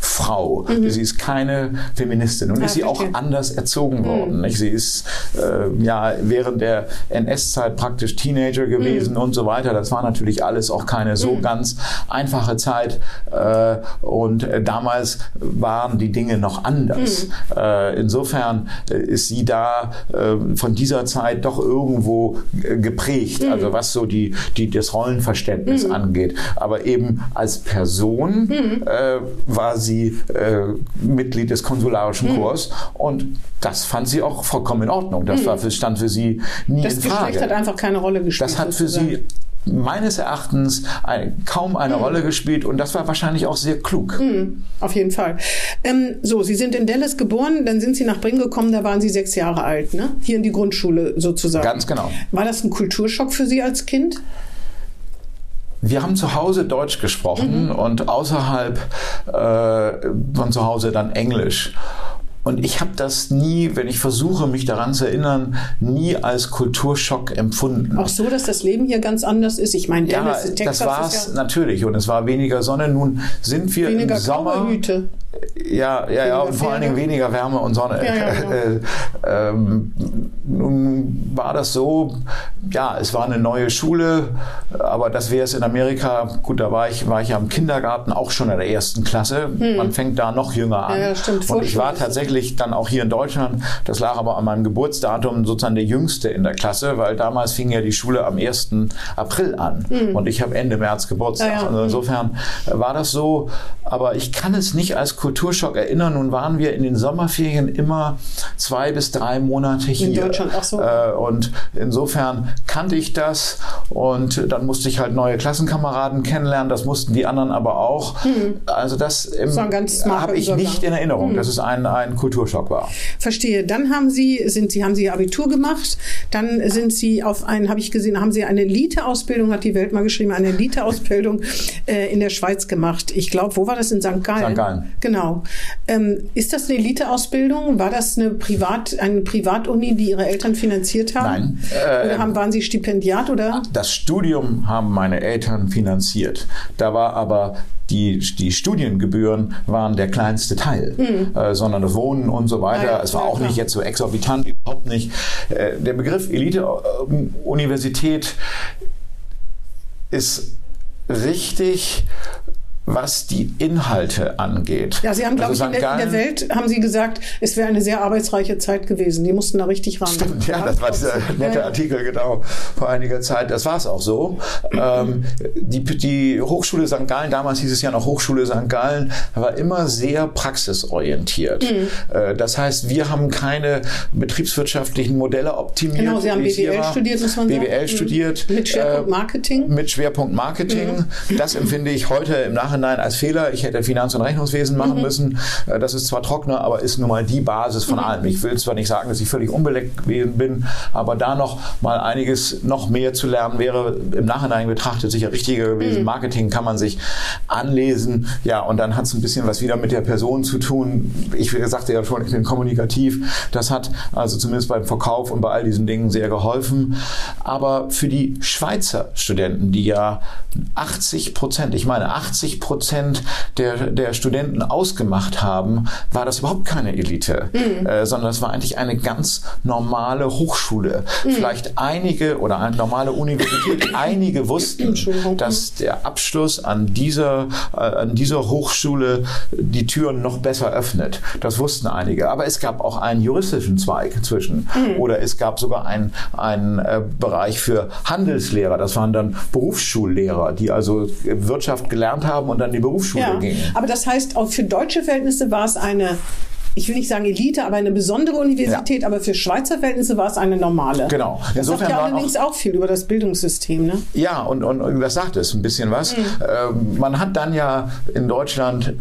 Frau. Mhm. Sie ist keine Feministin und ja, ist sie auch anders erzogen mhm. worden. Nicht? Sie ist äh, ja während der NS-Zeit praktisch Teenager gewesen mhm. und so weiter. Das war natürlich alles auch keine so mhm. ganz einfache Zeit äh, und äh, damals waren die Dinge noch anders. Mhm. Äh, insofern äh, ist sie da äh, von dieser Zeit doch irgendwo geprägt. Mhm. Also was so die, die das Rollenverständnis angeht. Aber eben als Person war war sie äh, Mitglied des konsularischen mhm. Chors und das fand sie auch vollkommen in Ordnung. Das mhm. war für, stand für sie nie das in Frage. Das Geschlecht hat einfach keine Rolle gespielt. Das hat für sie meines Erachtens ein, kaum eine mhm. Rolle gespielt und das war wahrscheinlich auch sehr klug. Mhm, auf jeden Fall. Ähm, so, Sie sind in Dallas geboren, dann sind Sie nach Bremen gekommen, da waren Sie sechs Jahre alt, ne? Hier in die Grundschule sozusagen. Ganz genau. War das ein Kulturschock für Sie als Kind? Wir haben zu Hause Deutsch gesprochen mhm. und außerhalb äh, von zu Hause dann Englisch. Und ich habe das nie, wenn ich versuche, mich daran zu erinnern, nie als Kulturschock empfunden. Auch so, dass das Leben hier ganz anders ist. Ich meine, ja, Texas das war es ja natürlich. Und es war weniger Sonne. Nun sind wir weniger im Sommer. Hüte. Ja, ja, ja, und vor allen Dingen weniger Wärme und Sonne. Ja, ja, genau. ähm, nun war das so, ja, es war eine neue Schule, aber das wäre es in Amerika, gut, da war ich, war ich ja im Kindergarten auch schon in der ersten Klasse. Hm. Man fängt da noch jünger an. Ja, stimmt. Und ich war tatsächlich dann auch hier in Deutschland, das lag aber an meinem Geburtsdatum, sozusagen der Jüngste in der Klasse, weil damals fing ja die Schule am 1. April an hm. und ich habe Ende März Geburtstag. Ja, also insofern war das so, aber ich kann es nicht als Kulturschock erinnern. Nun waren wir in den Sommerferien immer zwei bis drei Monate hier. In Deutschland, ach so. Äh, und insofern kannte ich das und dann musste ich halt neue Klassenkameraden kennenlernen. Das mussten die anderen aber auch. Hm. Also das, das habe ich nicht in Erinnerung, hm. dass es ein, ein Kulturschock war. Verstehe. Dann haben Sie, sind Sie, haben Sie Abitur gemacht. Dann sind Sie auf einen, habe ich gesehen, haben Sie eine Elite-Ausbildung, hat die Welt mal geschrieben, eine Elite-Ausbildung äh, in der Schweiz gemacht. Ich glaube, wo war das? In St. Gallen. St. Gallen. Genau. Ähm, ist das eine Elite-Ausbildung? War das eine Privat, eine Privatuni, die Ihre Eltern finanziert haben? Nein. Äh, oder haben, waren Sie Stipendiat oder? Das Studium haben meine Eltern finanziert. Da war aber die, die Studiengebühren waren der kleinste Teil, mhm. äh, sondern das Wohnen und so weiter. Ja, es war auch klar. nicht jetzt so exorbitant, überhaupt nicht. Äh, der Begriff Elite-Universität ist richtig was die Inhalte angeht. Ja, Sie haben, glaube also ich, in der, in der, Welt haben Sie gesagt, es wäre eine sehr arbeitsreiche Zeit gewesen. Die mussten da richtig ran. Stimmt, ja, das war dieser nette Artikel, genau, vor einiger Zeit. Das war es auch so. ähm, die, die Hochschule St. Gallen, damals hieß es ja noch Hochschule St. Gallen, war immer sehr praxisorientiert. Mhm. Äh, das heißt, wir haben keine betriebswirtschaftlichen Modelle optimiert. Genau, Sie haben BWL studiert, muss man BWL sagen. BWL studiert. Mit Schwerpunkt äh, Marketing. Äh, mit Schwerpunkt Marketing. Mhm. Das empfinde ich heute im Nachhinein als Fehler. Ich hätte Finanz- und Rechnungswesen machen mhm. müssen. Äh, das ist zwar trockener, aber ist nun mal die Basis von mhm. allem. Ich will zwar nicht sagen, dass ich völlig unbeleckt gewesen bin, aber da noch mal einiges noch mehr zu lernen wäre im Nachhinein betrachtet sicher richtiger gewesen. Mhm. Marketing kann man sich anlesen. Ja, und dann hat es ein bisschen was wieder mit der Person zu tun. Ich sagte ja schon, ich bin kommunikativ. Das hat also zumindest beim Verkauf und bei all diesen Dingen sehr geholfen. Aber für die Schweizer Studenten, die ja 80 Prozent, ich meine 80 Prozent der, der Studenten ausgemacht haben, war das überhaupt keine Elite, mhm. äh, sondern es war eigentlich eine ganz normale Hochschule. Mhm. Vielleicht einige oder eine normale Universität, einige wussten, dass der Abschluss an dieser, äh, an dieser Hochschule die Türen noch besser öffnet. Das wussten einige. Aber es gab auch einen juristischen Zweig inzwischen. Mhm. Oder es gab sogar einen, einen äh, Bereich für Handelslehrer. Das waren dann Berufsschullehrer, die also Wirtschaft gelernt haben und dann die Berufsschule ja. gingen. Aber das heißt, auch für deutsche Verhältnisse war es eine ich will nicht sagen Elite, aber eine besondere Universität, ja. aber für Schweizer Verhältnisse war es eine normale. Genau. Das Insofern sagt ja allerdings auch, auch, viel über das Bildungssystem. Ne? Ja, und, und, und das sagt es ein bisschen was. Mhm. Ähm, man hat dann ja in Deutschland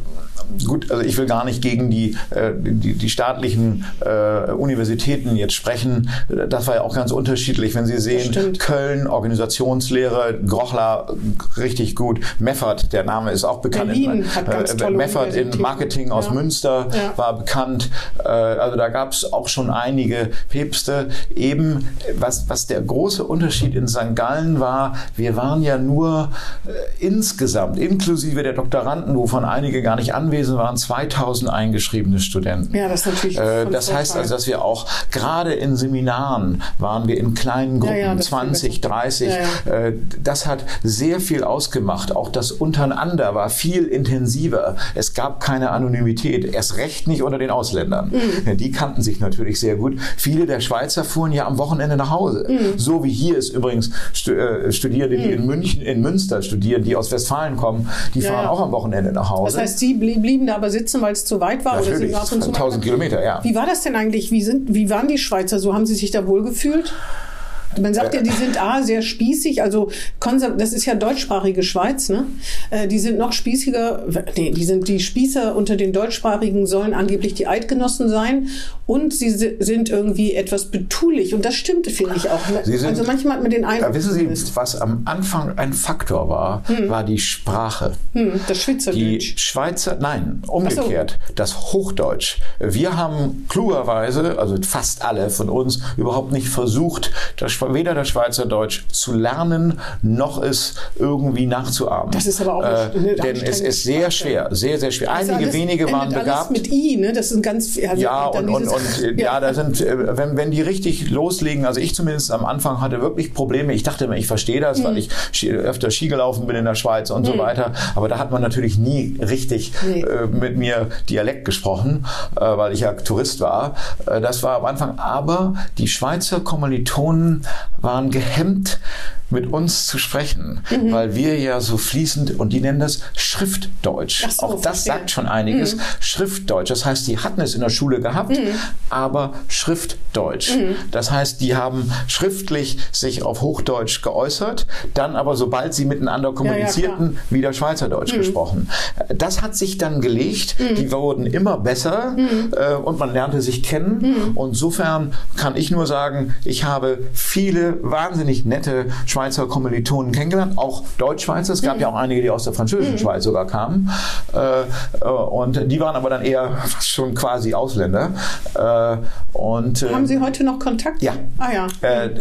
gut, also ich will gar nicht gegen die, äh, die, die staatlichen äh, Universitäten jetzt sprechen. Das war ja auch ganz unterschiedlich. Wenn Sie sehen, Köln, Organisationslehre, Grochler, richtig gut. Meffert, der Name ist auch bekannt. Berlin in, hat ganz äh, tolle Meffert in Marketing aus ja. Münster ja. war bekannt. Also da gab es auch schon einige Päpste. Eben, was, was der große Unterschied in St. Gallen war, wir waren ja nur insgesamt, inklusive der Doktoranden, wovon einige gar nicht anwesend waren 2000 eingeschriebene Studenten. Ja, das ist natürlich. Äh, das heißt also, dass wir auch gerade in Seminaren waren wir in kleinen Gruppen, ja, ja, 20, 30. Ja, äh, das hat sehr viel ausgemacht. Auch das Untereinander war viel intensiver. Es gab keine Anonymität. Erst recht nicht unter den Ausländern. Mhm. Die kannten sich natürlich sehr gut. Viele der Schweizer fuhren ja am Wochenende nach Hause. Mhm. So wie hier ist übrigens äh, Studierende, die mhm. in München, in Münster studieren, die aus Westfalen kommen, die fahren auch am Wochenende nach Hause. Das heißt, Sie blieben blieben da aber sitzen, weil es zu weit war? Natürlich, oder Sie 1000 Kilometer, ja. Wie war das denn eigentlich? Wie, sind, wie waren die Schweizer so? Haben Sie sich da wohl gefühlt? Man sagt ja, die sind A, sehr spießig, also das ist ja deutschsprachige Schweiz, ne? Äh, die sind noch spießiger, nee, die sind die Spießer unter den deutschsprachigen sollen angeblich die Eidgenossen sein und sie sind irgendwie etwas betulich und das stimmt, finde ich auch. Ne? Sind, also manchmal hat man den Eindruck. Wissen Sie, was am Anfang ein Faktor war, hm. war die Sprache. Hm, das Schweizerdeutsch. Die Schweizer, nein, umgekehrt, so. das Hochdeutsch. Wir haben klugerweise, also fast alle von uns, überhaupt nicht versucht, das weder das Schweizerdeutsch zu lernen, noch es irgendwie nachzuahmen. Das ist aber auch äh, Denn es ist sehr schwer, sehr, sehr schwer. Einige alles, wenige waren begabt. mit I, ne? Das ist ganz... Also ja, und, und, und ja. ja, da sind, äh, wenn, wenn die richtig loslegen, also ich zumindest am Anfang hatte wirklich Probleme. Ich dachte immer, ich verstehe das, mhm. weil ich öfter Ski gelaufen bin in der Schweiz und mhm. so weiter. Aber da hat man natürlich nie richtig nee. äh, mit mir Dialekt gesprochen, äh, weil ich ja Tourist war. Äh, das war am Anfang. Aber die Schweizer Kommilitonen waren gehemmt, mit uns zu sprechen, mhm. weil wir ja so fließend, und die nennen das Schriftdeutsch. So, Auch das verstehe. sagt schon einiges. Mhm. Schriftdeutsch. Das heißt, die hatten es in der Schule gehabt, mhm. aber Schriftdeutsch. Mhm. Das heißt, die haben schriftlich sich auf Hochdeutsch geäußert, dann aber sobald sie miteinander kommunizierten, ja, ja, wieder Schweizerdeutsch mhm. gesprochen. Das hat sich dann gelegt. Mhm. Die wurden immer besser äh, und man lernte sich kennen. Und insofern kann ich nur sagen, ich habe viele wahnsinnig nette Schweizer Kommilitonen kennengelernt, auch Deutschschweizer. Es gab mhm. ja auch einige, die aus der französischen mhm. Schweiz sogar kamen. Äh, äh, und die waren aber dann eher schon quasi Ausländer. Äh, und, Haben Sie heute noch Kontakt? Ja. Ah, ja.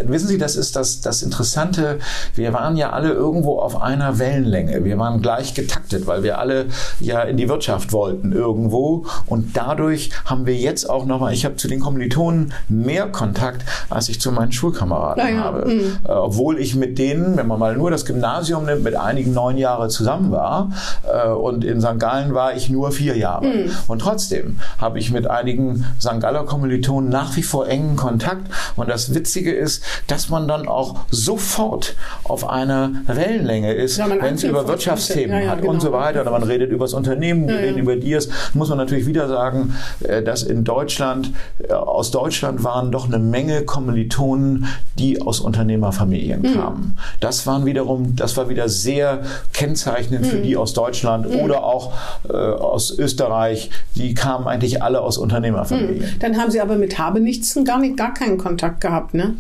Wissen Sie, das ist das, das Interessante. Wir waren ja alle irgendwo auf einer Wellenlänge. Wir waren gleich getaktet, weil wir alle ja in die Wirtschaft wollten irgendwo. Und dadurch haben wir jetzt auch nochmal, ich habe zu den Kommilitonen mehr Kontakt, als ich zu meinen Schulkameraden ja, ja. habe. Mhm. Äh, obwohl ich mit denen, wenn man mal nur das Gymnasium nimmt, mit einigen neun Jahre zusammen war. Äh, und in St. Gallen war ich nur vier Jahre. Mhm. Und trotzdem habe ich mit einigen St. Galler Kommilitonen nach wie vor engen Kontakt. Und das Witzige ist, dass man dann auch sofort auf einer Wellenlänge ist, ja, wenn es über Wirtschaftsthemen ja, hat genau. und so weiter. Oder man redet über das Unternehmen, wir reden über dies. Muss man natürlich wieder sagen, äh, dass in Deutschland, äh, aus Deutschland waren doch eine Menge Kommilitonen, die aus Unternehmerfamilien mhm. kamen. Das waren wiederum, das war wieder sehr kennzeichnend mhm. für die aus Deutschland mhm. oder auch äh, aus Österreich. Die kamen eigentlich alle aus Unternehmerfamilien. Mhm. Dann haben Sie aber mit Habenichtsen gar nicht, gar keinen Kontakt gehabt, ne?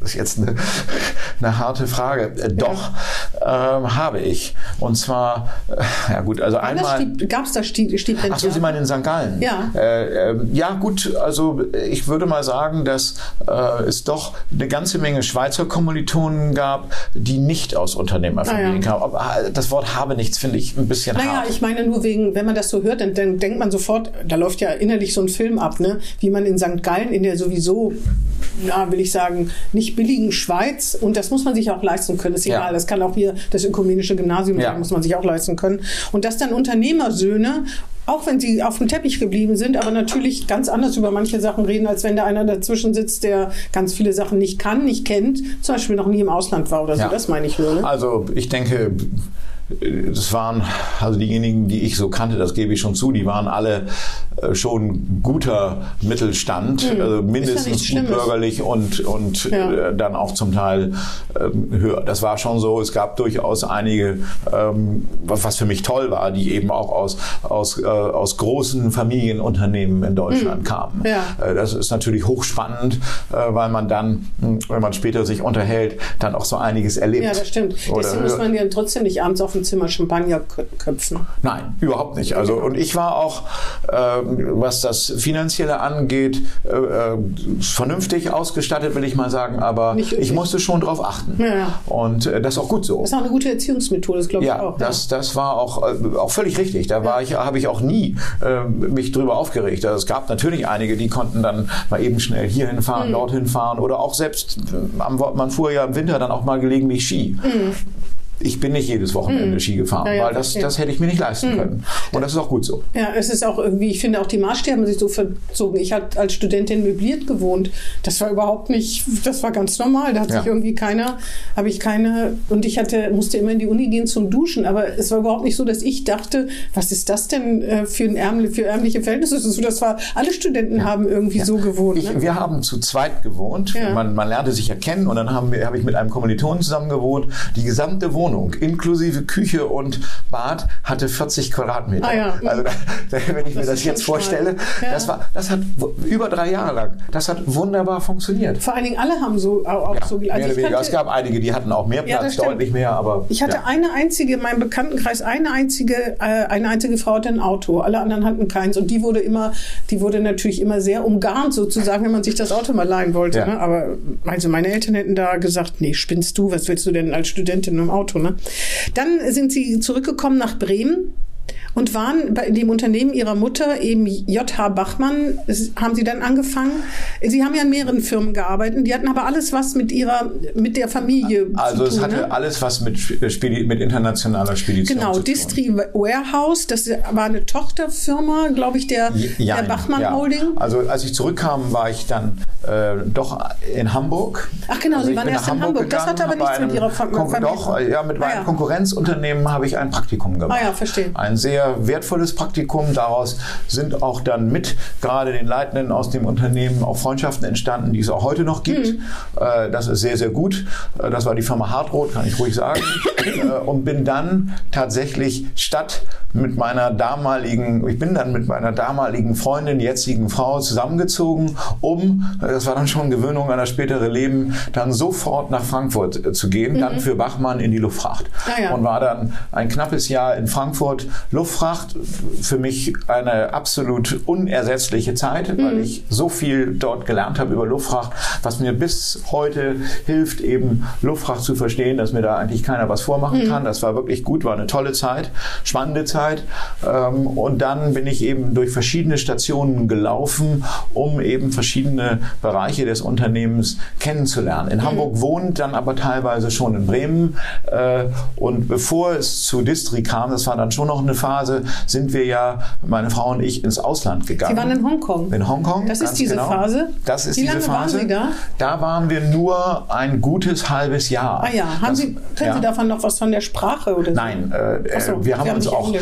Das ist jetzt eine, eine harte Frage. Äh, doch, ja. ähm, habe ich. Und zwar, äh, ja gut, also War einmal. Gab es da Stipendium? Achso, Sie meinen in St. Gallen? Ja. Äh, äh, ja, gut, also ich würde mal sagen, dass äh, es doch eine ganze Menge Schweizer Kommilitonen gab, die nicht aus Unternehmerfamilien ah, ja. kamen. Aber das Wort habe nichts, finde ich ein bisschen naja, hart. Naja, ich meine nur wegen, wenn man das so hört, dann, dann denkt man sofort, da läuft ja innerlich so ein Film ab, ne? wie man in St. Gallen in der sowieso, ja, will ich sagen, nicht billigen Schweiz und das muss man sich auch leisten können. Ist egal, ja. das kann auch hier das ökumenische Gymnasium ja. sein, muss man sich auch leisten können. Und dass dann Unternehmersöhne auch wenn sie auf dem Teppich geblieben sind, aber natürlich ganz anders über manche Sachen reden, als wenn da einer dazwischen sitzt, der ganz viele Sachen nicht kann, nicht kennt, zum Beispiel noch nie im Ausland war oder so. Ja. Das meine ich nur. Ne? Also ich denke, das waren, also diejenigen, die ich so kannte, das gebe ich schon zu, die waren alle äh, schon guter Mittelstand, mhm. also mindestens ja bürgerlich und, und ja. äh, dann auch zum Teil ähm, höher. Das war schon so. Es gab durchaus einige, ähm, was für mich toll war, die eben auch aus, aus, äh, aus großen Familienunternehmen in Deutschland mhm. kamen. Ja. Das ist natürlich hochspannend, weil man dann, hm, wenn man später sich unterhält, dann auch so einiges erlebt. Ja, das stimmt. Deswegen muss man ja trotzdem nicht abends auf dem Zimmer Champagner köpfen. Nein, überhaupt nicht. Also und ich war auch, äh, was das Finanzielle angeht, äh, äh vernünftig ausgestattet, will ich mal sagen, aber ich musste schon darauf achten. Ja. Und äh, das ist auch gut so. Das ist auch eine gute Erziehungsmethode, das glaube ja, ich auch. Das, ja. das war auch, äh, auch völlig richtig. Da war ich, habe ich auch nie äh, mich drüber aufgeregt. Also es gab natürlich einige, die konnten dann mal eben schnell hierhin fahren, mhm. dorthin fahren oder auch selbst, man fuhr ja im Winter dann auch mal gelegentlich Ski. Mhm ich bin nicht jedes Wochenende mhm. Ski gefahren, ja, ja, weil das, das hätte ich mir nicht leisten mhm. können. Und das ist auch gut so. Ja, es ist auch irgendwie, ich finde auch die Maßstäbe haben sich so verzogen. Ich habe als Studentin möbliert gewohnt. Das war überhaupt nicht, das war ganz normal. Da hat ja. sich irgendwie keiner, habe ich keine, und ich hatte, musste immer in die Uni gehen zum Duschen, aber es war überhaupt nicht so, dass ich dachte, was ist das denn äh, für, ein ärmle, für ärmliche Verhältnisse? Das war, alle Studenten haben irgendwie so gewohnt. Ich, ne? Wir haben zu zweit gewohnt. Man, man lernte sich ja kennen und dann habe hab ich mit einem Kommilitonen zusammen gewohnt. Die gesamte Wohnung Wohnung inklusive Küche und Bad hatte 40 Quadratmeter. Ah, ja. Also wenn ich das mir das jetzt vorstelle, ja. das war, das hat über drei Jahre lang, das hat wunderbar funktioniert. Vor allen Dingen alle haben so auch ja, so. Also mehr oder weniger. es gab einige, die hatten auch mehr Platz, deutlich mehr, aber ich hatte eine einzige, in meinem Bekanntenkreis eine einzige, äh, eine einzige Frau hatte ein Auto, alle anderen hatten keins und die wurde immer, die wurde natürlich immer sehr umgarnt sozusagen, wenn man sich das Auto mal leihen wollte. Ne? Aber also meine Eltern hätten da gesagt, nee, spinnst du, was willst du denn als Studentin im Auto? Ne? Dann sind sie zurückgekommen nach Bremen und waren bei dem Unternehmen ihrer Mutter, eben J.H. Bachmann, haben sie dann angefangen. Sie haben ja in mehreren Firmen gearbeitet, die hatten aber alles was mit ihrer, mit der Familie also zu tun. Also es hatte ne? alles was mit, Spedi mit internationaler Spedition genau, zu tun. Genau, Distri Warehouse, das war eine Tochterfirma, glaube ich, der, ja, der Bachmann ja. Holding. Also als ich zurückkam, war ich dann äh, doch in Hamburg. Ach genau, also Sie waren erst in Hamburg. Gegangen, das hat aber nichts mit Ihrer Familie. Doch, ja, mit meinem ah, ja. Konkurrenzunternehmen habe ich ein Praktikum gemacht. Ah ja, verstehe. Ein sehr sehr wertvolles Praktikum. Daraus sind auch dann mit gerade den Leitenden aus dem Unternehmen auch Freundschaften entstanden, die es auch heute noch gibt. Mhm. Äh, das ist sehr, sehr gut. Äh, das war die Firma Hartrot, kann ich ruhig sagen. Äh, und bin dann tatsächlich statt mit meiner damaligen, ich bin dann mit meiner damaligen Freundin, jetzigen Frau zusammengezogen, um, das war dann schon Gewöhnung an das spätere Leben, dann sofort nach Frankfurt zu gehen, mhm. dann für Bachmann in die Luftfracht. Ah, ja. Und war dann ein knappes Jahr in Frankfurt Luftfracht Luftfracht für mich eine absolut unersetzliche Zeit, mhm. weil ich so viel dort gelernt habe über Luftfracht, was mir bis heute hilft, eben Luftfracht zu verstehen, dass mir da eigentlich keiner was vormachen mhm. kann. Das war wirklich gut, war eine tolle Zeit, spannende Zeit. Zeit. Ähm, und dann bin ich eben durch verschiedene Stationen gelaufen, um eben verschiedene Bereiche des Unternehmens kennenzulernen. In mhm. Hamburg wohnt, dann aber teilweise schon in Bremen. Äh, und bevor es zu Distri kam, das war dann schon noch eine Phase, sind wir ja, meine Frau und ich, ins Ausland gegangen. Sie waren in Hongkong. In Hongkong. Das ist diese genau. Phase. Das ist Wie diese lange Phase. Waren Sie da? Da waren wir nur ein gutes halbes Jahr. Ah ja, haben das, Sie, können ja. Sie davon noch was von der Sprache oder so? Nein, äh, so, wir haben haben uns auch.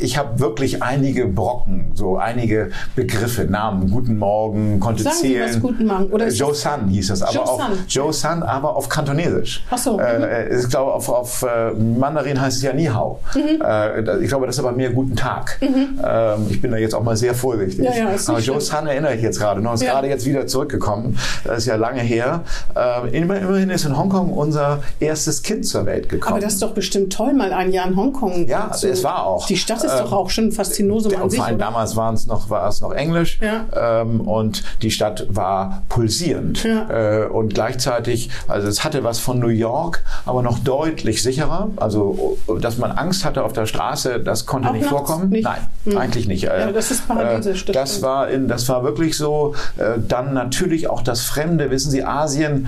Ich habe wirklich einige Brocken, so einige Begriffe, Namen. Guten Morgen, konnte Sagen Sie zählen. was Guten Morgen. Oder ist Joe das- Sun hieß es, aber Joe auf Sun. Joe Sun, aber auf Kantonesisch. Ach so, mhm. Äh, ich glaube, auf, auf äh, Mandarin heißt es ja Ni Hao. Mhm. Äh, ich glaube, das ist aber mehr Guten Tag. Ähm, ich bin da jetzt auch mal sehr vorsichtig. Ja, ja, aber Joe. Sun erinnere ich jetzt gerade noch, ist Ja. gerade jetzt wieder zurückgekommen. Das ist ja lange her. Äh, immer- immerhin ist in Hongkong unser erstes Kind zur Welt gekommen. Aber das ist doch bestimmt toll, mal ein Jahr in Hongkong. Ja, zu- es war auch. Die Stadt ist Ähm, doch auch schon Faszinosum an sich. vor allem damals waren es noch, war es noch Englisch Ja. ähm, und die Stadt war pulsierend. Ja. Äh, und gleichzeitig, also es hatte was von New York, aber noch deutlich sicherer. Also, dass man Angst hatte auf der Straße, das konnte Auch nicht vorkommen. nicht? Nein, Hm. eigentlich nicht. Äh, Ja, das ist paradiesisch, das Das, stimmt. war in, das war wirklich so. Äh, dann natürlich auch das Fremde. Wissen Sie, Asien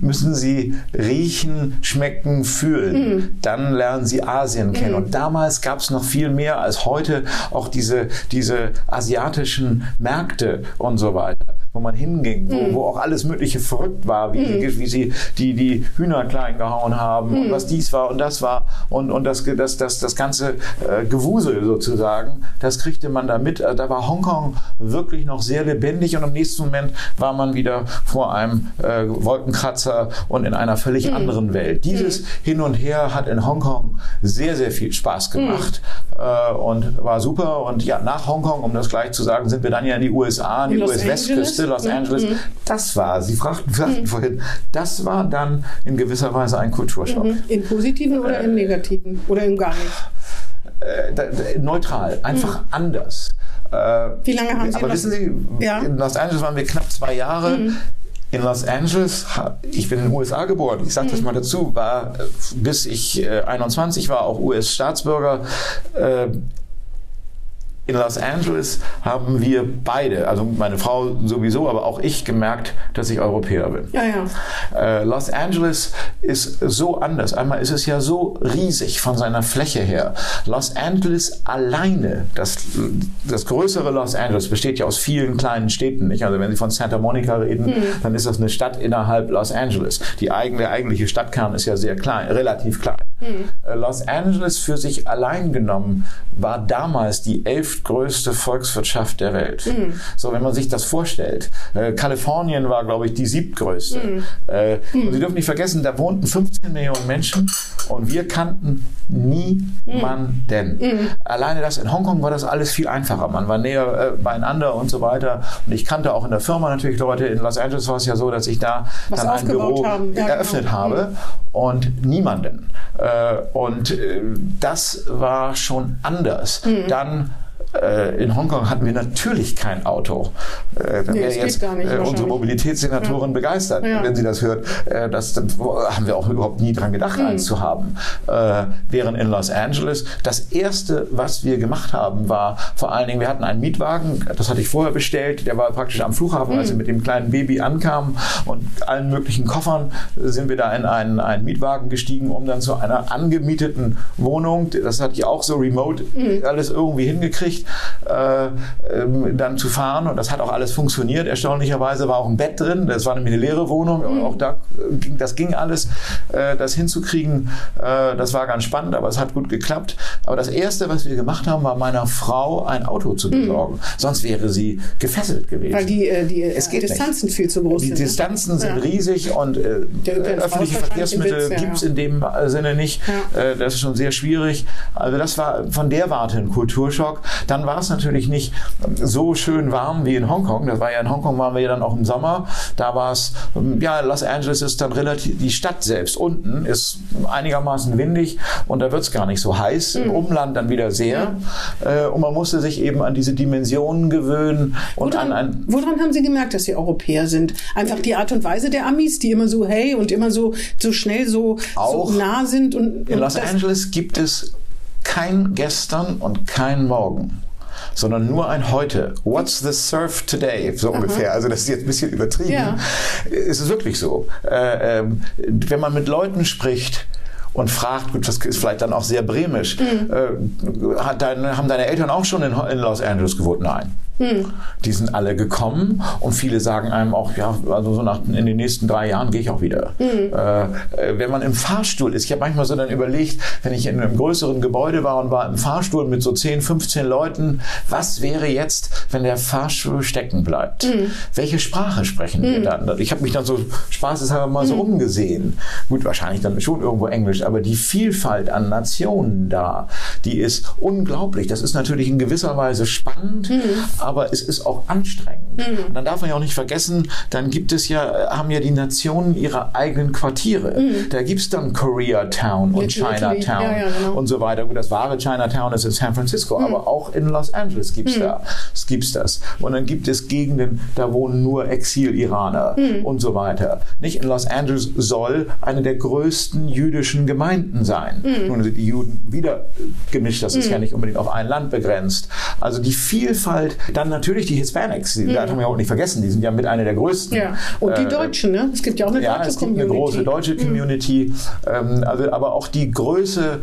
müssen Sie riechen, schmecken, fühlen. Hm. Dann lernen Sie Asien kennen. Und damals gab es noch viel mehr als heute auch diese, diese asiatischen Märkte und so weiter, wo man hinging, wo, Hm. wo auch alles Mögliche verrückt war, wie, sie, wie sie die, die Hühner klein gehauen haben Hm. und was dies war und das war und, und das, das, das, das ganze äh, Gewusel sozusagen, das kriegte man da mit. Äh, Da war Hongkong wirklich noch sehr lebendig und im nächsten Moment war man wieder vor einem äh, Wolkenkratzer und in einer völlig Hm. anderen Welt. Dieses Hin und Her hat in Hongkong sehr, sehr viel Spaß gemacht äh, und war super. Und ja, nach Hongkong, um das gleich zu sagen, sind wir dann ja in die USA, in die In Los US-Westküste, Angeles? Los Mhm. Angeles. Das war, Sie fragten, fragten vorhin, das war dann in gewisser Weise ein Kulturschock. Mhm. Im Positiven oder im Negativen? Oder im gar nicht? Äh, neutral, einfach anders. Äh, Wie lange haben Sie Aber noch- wissen Sie, Ja. in Los Angeles waren wir knapp zwei Jahre. In Los Angeles, ich bin in den USA geboren, ich sage das mal dazu, war äh, bis ich äh, 21 war, auch US-Staatsbürger. In Los Angeles haben wir beide, also meine Frau sowieso, aber auch ich gemerkt, dass ich Europäer bin. Ja, ja. Äh, Los Angeles ist so anders. Einmal ist es ja so riesig von seiner Fläche her. Los Angeles alleine, das, das größere Los Angeles besteht ja aus vielen kleinen Städten. Nicht? Also wenn Sie von Santa Monica reden, dann ist das eine Stadt innerhalb Los Angeles. Die eigene, der eigentliche Stadtkern ist ja sehr klein, relativ klein. Äh, Los Angeles für sich allein genommen war damals die elftgrößte Volkswirtschaft der Welt. So, wenn man sich das vorstellt. Äh, Kalifornien war, glaube ich, die siebtgrößte. Äh, Und Sie dürfen nicht vergessen, da wohnten 15 Millionen Menschen und wir kannten niemanden. Alleine das in Hongkong war das alles viel einfacher. Man war näher äh, beieinander und so weiter. Und ich kannte auch in der Firma natürlich Leute. In Los Angeles war es ja so, dass ich da Was dann ein Büro haben. Ja, eröffnet genau. habe und niemanden. Äh, und äh, das war schon anders. Mhm. Dann äh, in Hongkong hatten wir natürlich kein Auto. Äh, Nee, wäre jetzt nicht, äh, unsere. Mobilitätssenatorin begeistert, Ja. wenn sie das hört. Äh, das, haben wir auch überhaupt nie dran gedacht, Mhm. eins zu haben. Äh, während in Los Angeles das erste, was wir gemacht haben, war vor allen Dingen, wir hatten einen Mietwagen, das hatte ich vorher bestellt, der war praktisch am Flughafen, Mhm. als wir mit dem kleinen Baby ankamen und allen möglichen Koffern sind wir da in einen, einen Mietwagen gestiegen, um dann zu einer angemieteten Wohnung, das hatte ich auch so remote Mhm. alles irgendwie hingekriegt, äh, ähm, dann zu fahren und das hat auch alles funktioniert. Erstaunlicherweise war auch ein Bett drin, das war nämlich eine leere Wohnung, und auch da äh, ging, das ging alles, äh, das hinzukriegen, äh, das war ganz spannend, aber es hat gut geklappt. Aber das Erste, was wir gemacht haben, war meiner Frau ein Auto zu besorgen. Sonst wäre sie gefesselt gewesen. Weil die, äh, die Es äh, geht Distanzen viel zu groß die sind. ne? Distanzen sind Ja. riesig und öffentliche Verkehrsmittel gibt es in dem Sinne nicht. Ja. Das ist schon sehr schwierig. Also das war von der Warte ein Kulturschock. Dann war es natürlich nicht so schön warm wie in Hongkong. Das war ja in Hongkong waren wir ja dann auch im Sommer. Da war es, ähm, ja, Los Angeles ist dann relativ, die Stadt selbst unten ist einigermaßen windig und da wird es gar nicht so heiß. Mhm. Im Umland dann wieder sehr. Äh, und man musste sich eben an diese Dimensionen gewöhnen und an Woran, ein woran haben Sie gemerkt, dass Sie Europäer sind? Einfach die Art und Weise der Amis, die immer so hey und immer so, so schnell so, Auch so nah sind und, In und Los das- Angeles gibt es kein Gestern und kein Morgen sondern nur ein Heute. What's the surf today? So Aha. ungefähr. Also das ist jetzt ein bisschen übertrieben. Ja. Es ist wirklich so. Äh, äh, wenn man mit Leuten spricht, und fragt, gut, das ist vielleicht dann auch sehr bremisch, mhm. äh, dein, haben deine Eltern auch schon in, in Los Angeles gewohnt? Nein. Hm. Die sind alle gekommen und viele sagen einem auch, ja, also so nach, in den nächsten drei Jahren gehe ich auch wieder. Hm. Äh, wenn man im Fahrstuhl ist, ich habe manchmal so dann überlegt, wenn ich in einem größeren Gebäude war und war im Fahrstuhl mit so 10, 15 Leuten, was wäre jetzt, wenn der Fahrstuhl stecken bleibt? Hm. Welche Sprache sprechen wir hm. dann? Ich habe mich dann so spaßeshalber mal so hm. umgesehen. Gut, wahrscheinlich dann schon irgendwo Englisch, aber die Vielfalt an Nationen da, die ist unglaublich. Das ist natürlich in gewisser Weise spannend, hm aber es ist auch anstrengend. Mhm. Und dann darf man ja auch nicht vergessen, dann gibt es ja, haben ja die Nationen ihre eigenen Quartiere. Mhm. Da gibt es dann Koreatown und Chinatown ja, ja, genau. und so weiter. Gut, das wahre Chinatown ist in San Francisco, mhm. aber auch in Los Angeles gibt es mhm. da, gibt's das. Und dann gibt es Gegenden, da wohnen nur Exil-Iraner mhm. und so weiter. Nicht in Los Angeles soll eine der größten jüdischen Gemeinden sein. Mhm. Nun sind die Juden wieder gemischt, das ist ja nicht unbedingt auf ein Land begrenzt. Also die Vielfalt, dann natürlich die Hispanics, die mhm. darf man ja auch nicht vergessen, die sind ja mit einer der größten. Ja. Und die äh, Deutschen, ne? Es gibt ja auch eine ja, deutsche es gibt Community. eine große deutsche mhm. Community. Mhm. also, aber auch die Größe,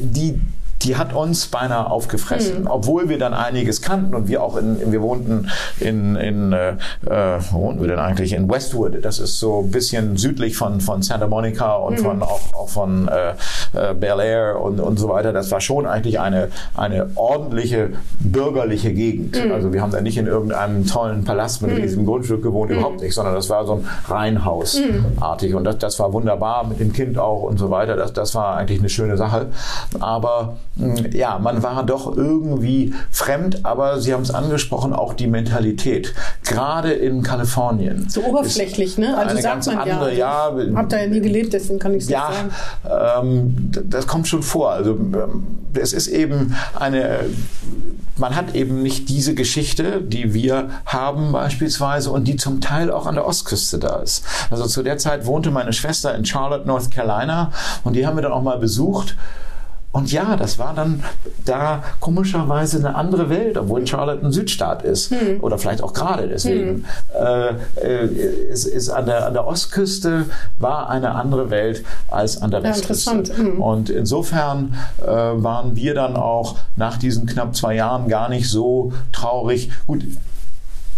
die die hat uns beinahe aufgefressen, mhm. obwohl wir dann einiges kannten und wir auch in, wir wohnten in, in äh, äh, wo wohnten wir denn eigentlich? In Westwood. Das ist so ein bisschen südlich von, von Santa Monica und mhm. von, auch, auch von äh, äh, Bel Air und, und so weiter. Das war schon eigentlich eine, eine ordentliche bürgerliche Gegend. Mhm. Also wir haben da nicht in irgendeinem tollen Palast mit diesem Grundstück gewohnt, mhm. überhaupt nicht, sondern das war so ein Reihenhausartig und das, das war wunderbar mit dem Kind auch und so weiter. Das, das war eigentlich eine schöne Sache. Aber ja, man war doch irgendwie fremd, aber Sie haben es angesprochen, auch die Mentalität. Gerade in Kalifornien. So oberflächlich, ne? Also eine sagt ganz man andere, ja. ja Hab da ja nie gelebt, deswegen kann ich es ja, nicht sagen. Ähm, das kommt schon vor. Also ähm, es ist eben eine man hat eben nicht diese Geschichte, die wir haben beispielsweise und die zum Teil auch an der Ostküste da ist. Also zu der Zeit wohnte meine Schwester in Charlotte, North Carolina und die haben wir dann auch mal besucht. Und ja, das war dann da komischerweise eine andere Welt, obwohl Charlotte ein Südstaat ist. Hm. Oder vielleicht auch gerade deswegen. Hm. Äh, äh, es ist an der, an der Ostküste war eine andere Welt als an der ja, Westküste. Hm. Und insofern äh, waren wir dann auch nach diesen knapp zwei Jahren gar nicht so traurig. Gut,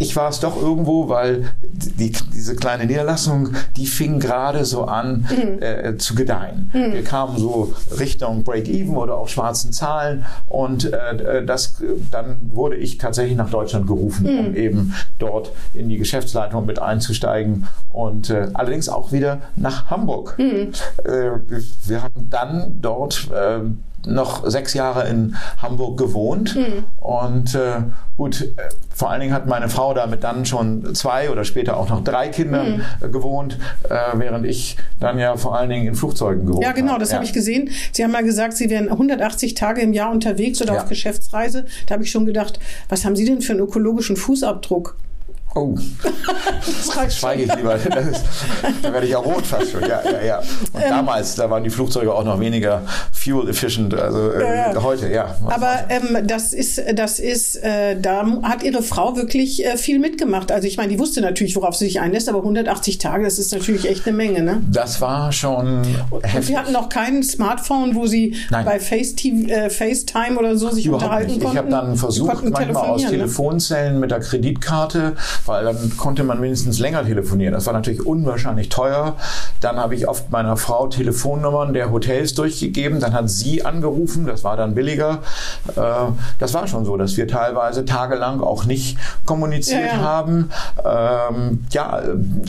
ich war es doch irgendwo, weil die, diese kleine Niederlassung, die fing gerade so an mhm. äh, zu gedeihen. Mhm. Wir kamen so Richtung Break-Even oder auch schwarzen Zahlen und äh, das, dann wurde ich tatsächlich nach Deutschland gerufen, mhm. um eben dort in die Geschäftsleitung mit einzusteigen und äh, allerdings auch wieder nach Hamburg. Mhm. Äh, wir haben dann dort äh, noch sechs Jahre in Hamburg gewohnt mhm. und äh, gut, äh, vor allen Dingen hat meine Frau damit dann schon zwei oder später auch noch drei Kinder mhm. Äh, gewohnt, äh, während ich dann ja vor allen Dingen in Flugzeugen gewohnt habe. Ja, genau, das ja. habe ich gesehen. Sie haben mal gesagt, Sie wären 180 Tage im Jahr unterwegs oder ja. auf Geschäftsreise. Da habe ich schon gedacht, was haben Sie denn für einen ökologischen Fußabdruck? Oh, das schweige ich lieber. Ist, da werde ich ja rot fast schon. Ja, ja, ja. Und ähm, damals, da waren die Flugzeuge auch noch weniger fuel efficient, also äh, ja. heute, ja. Aber ähm, das ist, das ist, äh, da hat Ihre Frau wirklich äh, viel mitgemacht. Also ich meine, die wusste natürlich, worauf sie sich einlässt, aber 180 Tage, das ist natürlich echt eine Menge, ne? Das war schon Und heftig. Sie hatten noch kein Smartphone, wo Sie Nein. bei FaceTime, äh, FaceTime oder so sich Überhaupt unterhalten nicht. konnten? Ich habe dann versucht, manchmal aus ne? Telefonzellen mit der Kreditkarte weil dann konnte man mindestens länger telefonieren. Das war natürlich unwahrscheinlich teuer. Dann habe ich oft meiner Frau Telefonnummern der Hotels durchgegeben. Dann hat sie angerufen. Das war dann billiger. Äh, das war schon so, dass wir teilweise tagelang auch nicht kommuniziert ja, ja. haben. Ähm, ja,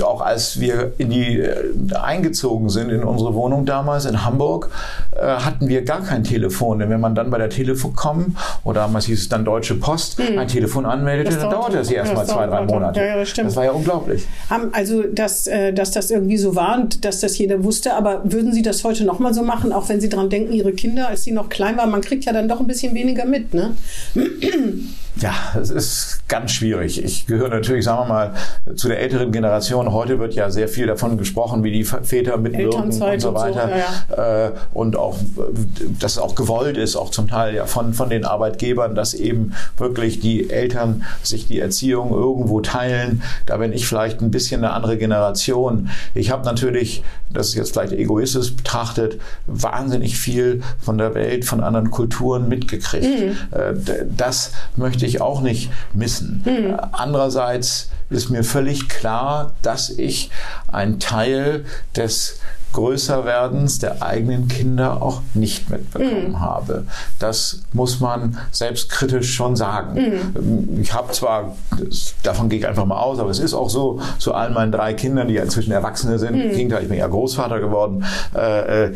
auch als wir in die äh, eingezogen sind in unsere Wohnung damals in Hamburg, äh, hatten wir gar kein Telefon. Denn wenn man dann bei der Telekom oder damals hieß es dann Deutsche Post, hm. ein Telefon anmeldete, dann dauerte es erst mal zwei, drei Monate Monate. Ja, das stimmt. Das war ja unglaublich. Haben also, dass, äh, dass das irgendwie so war und dass das jeder wusste. Aber würden Sie das heute nochmal so machen, auch wenn Sie daran denken, Ihre Kinder, als sie noch klein waren? Man kriegt ja dann doch ein bisschen weniger mit, ne? Ja, es ist ganz schwierig. Ich gehöre natürlich, sagen wir mal, zu der älteren Generation. Heute wird ja sehr viel davon gesprochen, wie die Väter mitwirken und so weiter. Und, so, ja, ja. und auch, dass es auch gewollt ist, auch zum Teil ja von, von den Arbeitgebern, dass eben wirklich die Eltern sich die Erziehung irgendwo teilen. Da bin ich vielleicht ein bisschen eine andere Generation. Ich habe natürlich, das ist jetzt vielleicht egoistisch betrachtet, wahnsinnig viel von der Welt, von anderen Kulturen mitgekriegt. Mhm. Das möchte möchte ich auch nicht missen. Mhm. Andererseits ist mir völlig klar, dass ich ein Teil des Größerwerdens der eigenen Kinder auch nicht mitbekommen mhm. habe. Das muss man selbstkritisch schon sagen. Mhm. Ich habe zwar, davon gehe ich einfach mal aus, aber es ist auch so, zu allen meinen drei Kindern, die ja inzwischen Erwachsene sind, mhm. Gegenteil, ich bin ja Großvater geworden, äh, äh,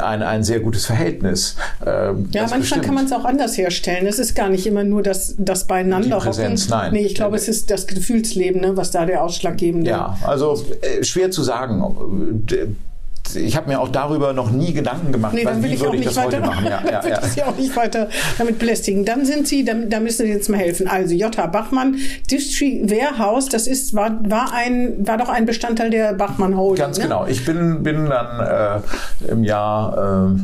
ein, ein sehr gutes Verhältnis. Äh, ja, manchmal bestimmt. kann man es auch anders herstellen. Es ist gar nicht immer nur das, das Beieinander Die Präsenz, hocken. nein. Nee, ich glaube, es ist das Gefühlsleben, ne, was da der ausschlaggebende ist. Ja, also äh, schwer zu sagen ich habe mir auch darüber noch nie Gedanken gemacht, nee, dann will wie ich würde ich das heute machen. Ja, ja, ja. ich auch nicht weiter damit belästigen. Dann sind Sie, da, da müssen Sie jetzt mal helfen. Also J.H. Bachmann, District Warehouse, das ist, war, war, ein, war doch ein Bestandteil der Bachmann Holding. Ganz ne? genau. Ich bin, bin dann äh, im Jahr äh,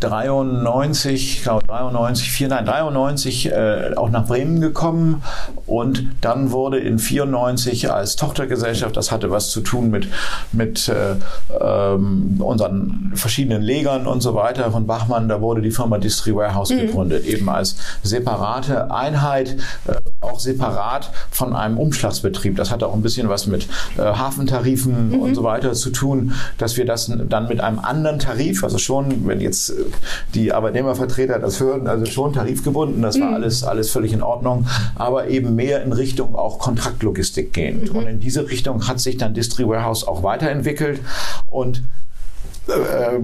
93, ich glaube 93, 4, nein, 93 äh, auch nach Bremen gekommen und dann wurde in 94 als Tochtergesellschaft, das hatte was zu tun mit, mit äh, ähm, unseren verschiedenen Legern und so weiter von Bachmann, da wurde die Firma Distri Warehouse mhm. gegründet, eben als separate Einheit, äh, auch separat von einem Umschlagsbetrieb. Das hatte auch ein bisschen was mit äh, Hafentarifen mhm. und so weiter zu tun, dass wir das dann mit einem anderen Tarif, also schon, wenn jetzt die Arbeitnehmervertreter das hören, also schon tarifgebunden, das war mhm. alles, alles völlig in Ordnung, aber eben mehr in Richtung auch Kontraktlogistik gehend. Mhm. Und in diese Richtung hat sich dann Distri Warehouse auch weiterentwickelt und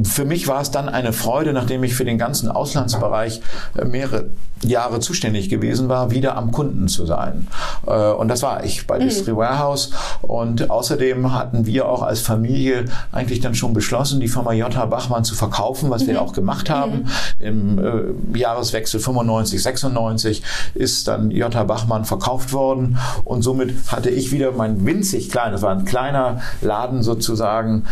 für mich war es dann eine Freude, nachdem ich für den ganzen Auslandsbereich äh, mehrere Jahre zuständig gewesen war, wieder am Kunden zu sein. Äh, und das war ich bei mhm. Distri Warehouse. Und außerdem hatten wir auch als Familie eigentlich dann schon beschlossen, die Firma J. Bachmann zu verkaufen, was mhm. wir auch gemacht haben. Mhm. Im Jahreswechsel 95, 96 ist dann J. Bachmann verkauft worden. Und somit hatte ich wieder mein winzig kleines, war ein kleiner Laden sozusagen.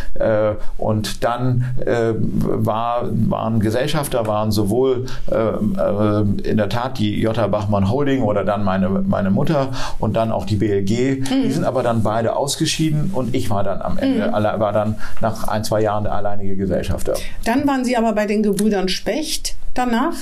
Und dann dann äh, war, waren Gesellschafter, waren sowohl äh, äh, in der Tat die J. Bachmann Holding oder dann meine, meine Mutter und dann auch die BLG. Mhm. Die sind aber dann beide ausgeschieden und ich war dann am Ende, mhm. war dann nach ein, zwei Jahren der alleinige Gesellschafter. Dann waren Sie aber bei den Gebrüdern Specht danach?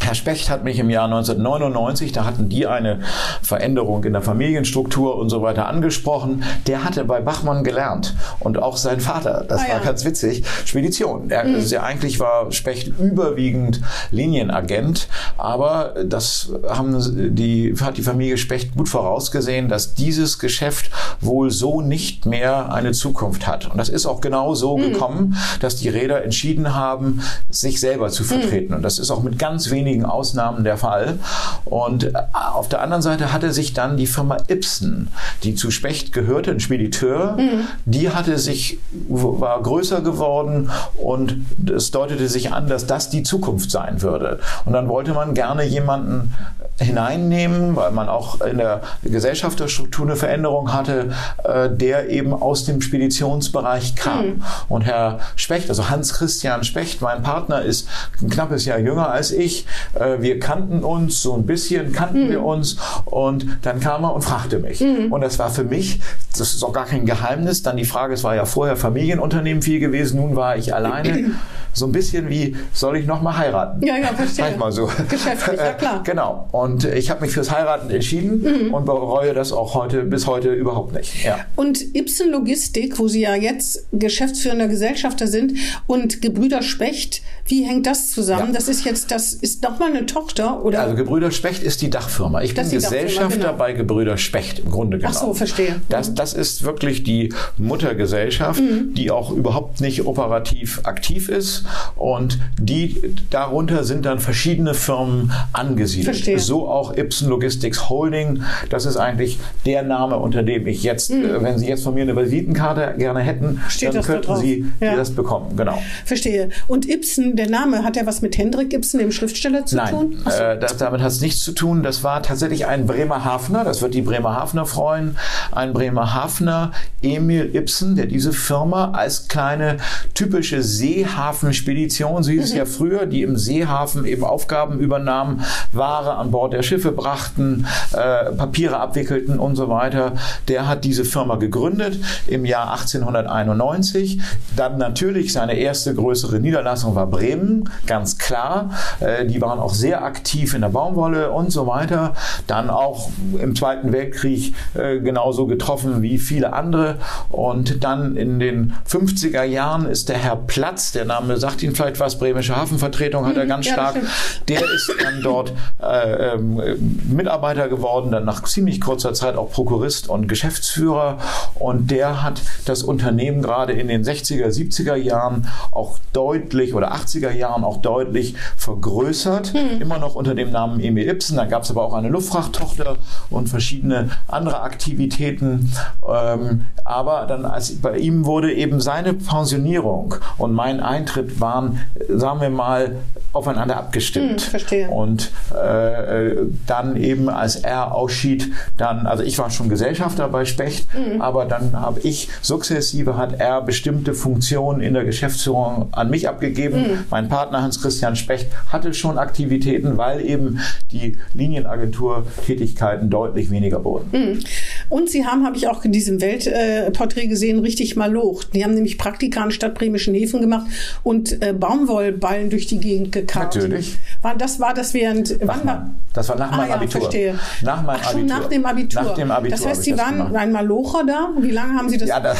Herr Specht hat mich im Jahr 1999, da hatten die eine Veränderung in der Familienstruktur und so weiter angesprochen. Der hatte bei Bachmann gelernt und auch sein Vater, das ah, war ja. ganz witzig, Spedition. Er, mhm. also eigentlich war Specht überwiegend Linienagent, aber das haben die, hat die Familie Specht gut vorausgesehen, dass dieses Geschäft wohl so nicht mehr eine Zukunft hat. Und das ist auch genau so mhm. gekommen, dass die Räder entschieden haben, sich selber zu vertreten. Mhm. Und das ist auch mit ganz wenigen wenigen Ausnahmen der Fall. Und äh, auf der anderen Seite hatte sich dann die Firma Ibsen, die zu Specht gehörte, ein Spediteur, mhm. die hatte sich, war größer geworden und es deutete sich an, dass das die Zukunft sein würde. Und dann wollte man gerne jemanden hineinnehmen, weil man auch in der Gesellschafterstruktur eine Veränderung hatte, äh, der eben aus dem Speditionsbereich kam. Mhm. Und Herr Specht, also Hans Christian Specht, mein Partner, ist ein knappes Jahr jünger als ich. Äh, wir kannten uns so ein bisschen, kannten mhm. wir uns und dann kam er und fragte mich. Mhm. Und das war für mich, das ist auch gar kein Geheimnis, dann die Frage, es war ja vorher Familienunternehmen viel gewesen, nun war ich alleine. so ein bisschen wie, soll ich noch mal heiraten? Ja, ja, verstehe. Sag mal so. Geschäftlich, ja klar. genau. Und ich habe mich fürs Heiraten entschieden mhm. und bereue das auch heute bis heute überhaupt nicht. Ja. Und Ibsen Logistik, wo Sie ja jetzt geschäftsführender Gesellschafter sind und Gebrüder Specht, wie hängt das zusammen? Ja. Das ist jetzt, das ist nochmal eine Tochter, oder? Also Gebrüder Specht ist die Dachfirma. Ich das bin Gesellschafter genau. bei Gebrüder Specht im Grunde genommen. Ach so, verstehe. Das, das ist wirklich die Muttergesellschaft, mhm. die auch überhaupt nicht operativ aktiv ist und die darunter sind dann verschiedene Firmen angesiedelt. Verstehe. So so auch Ibsen Logistics Holding. Das ist eigentlich der Name, unter dem ich jetzt, mhm. äh, wenn Sie jetzt von mir eine Visitenkarte gerne hätten, Steht dann könnten da Sie ja. das bekommen. Genau. Verstehe. Und Ibsen, der Name, hat ja was mit Hendrik Ibsen, dem Schriftsteller, zu Nein, tun? Nein, äh, damit hat es nichts zu tun. Das war tatsächlich ein Bremerhavener, das wird die Bremerhavener freuen, ein Bremerhavener, Emil Ibsen, der diese Firma als kleine typische Seehafenspedition, so hieß mhm. es ja früher, die im Seehafen eben Aufgaben übernahmen, Ware an Bord der Schiffe brachten, äh, Papiere abwickelten und so weiter. Der hat diese Firma gegründet im Jahr 1891. Dann natürlich seine erste größere Niederlassung war Bremen, ganz klar. Äh, die waren auch sehr aktiv in der Baumwolle und so weiter. Dann auch im Zweiten Weltkrieg äh, genauso getroffen wie viele andere. Und dann in den 50er Jahren ist der Herr Platz, der Name sagt Ihnen vielleicht was, Bremische Hafenvertretung hat er mhm. ganz ja, stark, der ist dann dort äh, ähm, Mitarbeiter geworden, dann nach ziemlich kurzer Zeit auch Prokurist und Geschäftsführer. Und der hat das Unternehmen gerade in den 60er, 70er Jahren auch deutlich oder 80er Jahren auch deutlich vergrößert. Mhm. Immer noch unter dem Namen Emil Ibsen. Dann gab es aber auch eine Luftfrachttochter und verschiedene andere Aktivitäten. Ähm, aber dann als bei ihm wurde eben seine Pensionierung und mein Eintritt waren, sagen wir mal, aufeinander abgestimmt. Hm, verstehe. Und äh, dann eben, als er ausschied, dann, also ich war schon Gesellschafter bei Specht, mhm. aber dann habe ich sukzessive hat er bestimmte Funktionen in der Geschäftsführung an mich abgegeben. Mhm. Mein Partner Hans-Christian Specht hatte schon Aktivitäten, weil eben die Linienagentur-Tätigkeiten deutlich weniger wurden. Mhm. Und Sie haben, habe ich auch in diesem Weltporträt gesehen, richtig mal locht. Die haben nämlich Praktika an stadtbremischen Häfen gemacht und äh, Baumwollballen durch die Gegend gekarrt. Natürlich. War, das war das während. Wann war, das war nach meinem ah, ja, Abitur. Verstehe. Nach meinem Ach, schon Abitur. nach dem Abitur. Nach dem Abitur. Das heißt, Sie waren gemacht. ein Malocher da? Wie lange haben Sie das? Ja, da,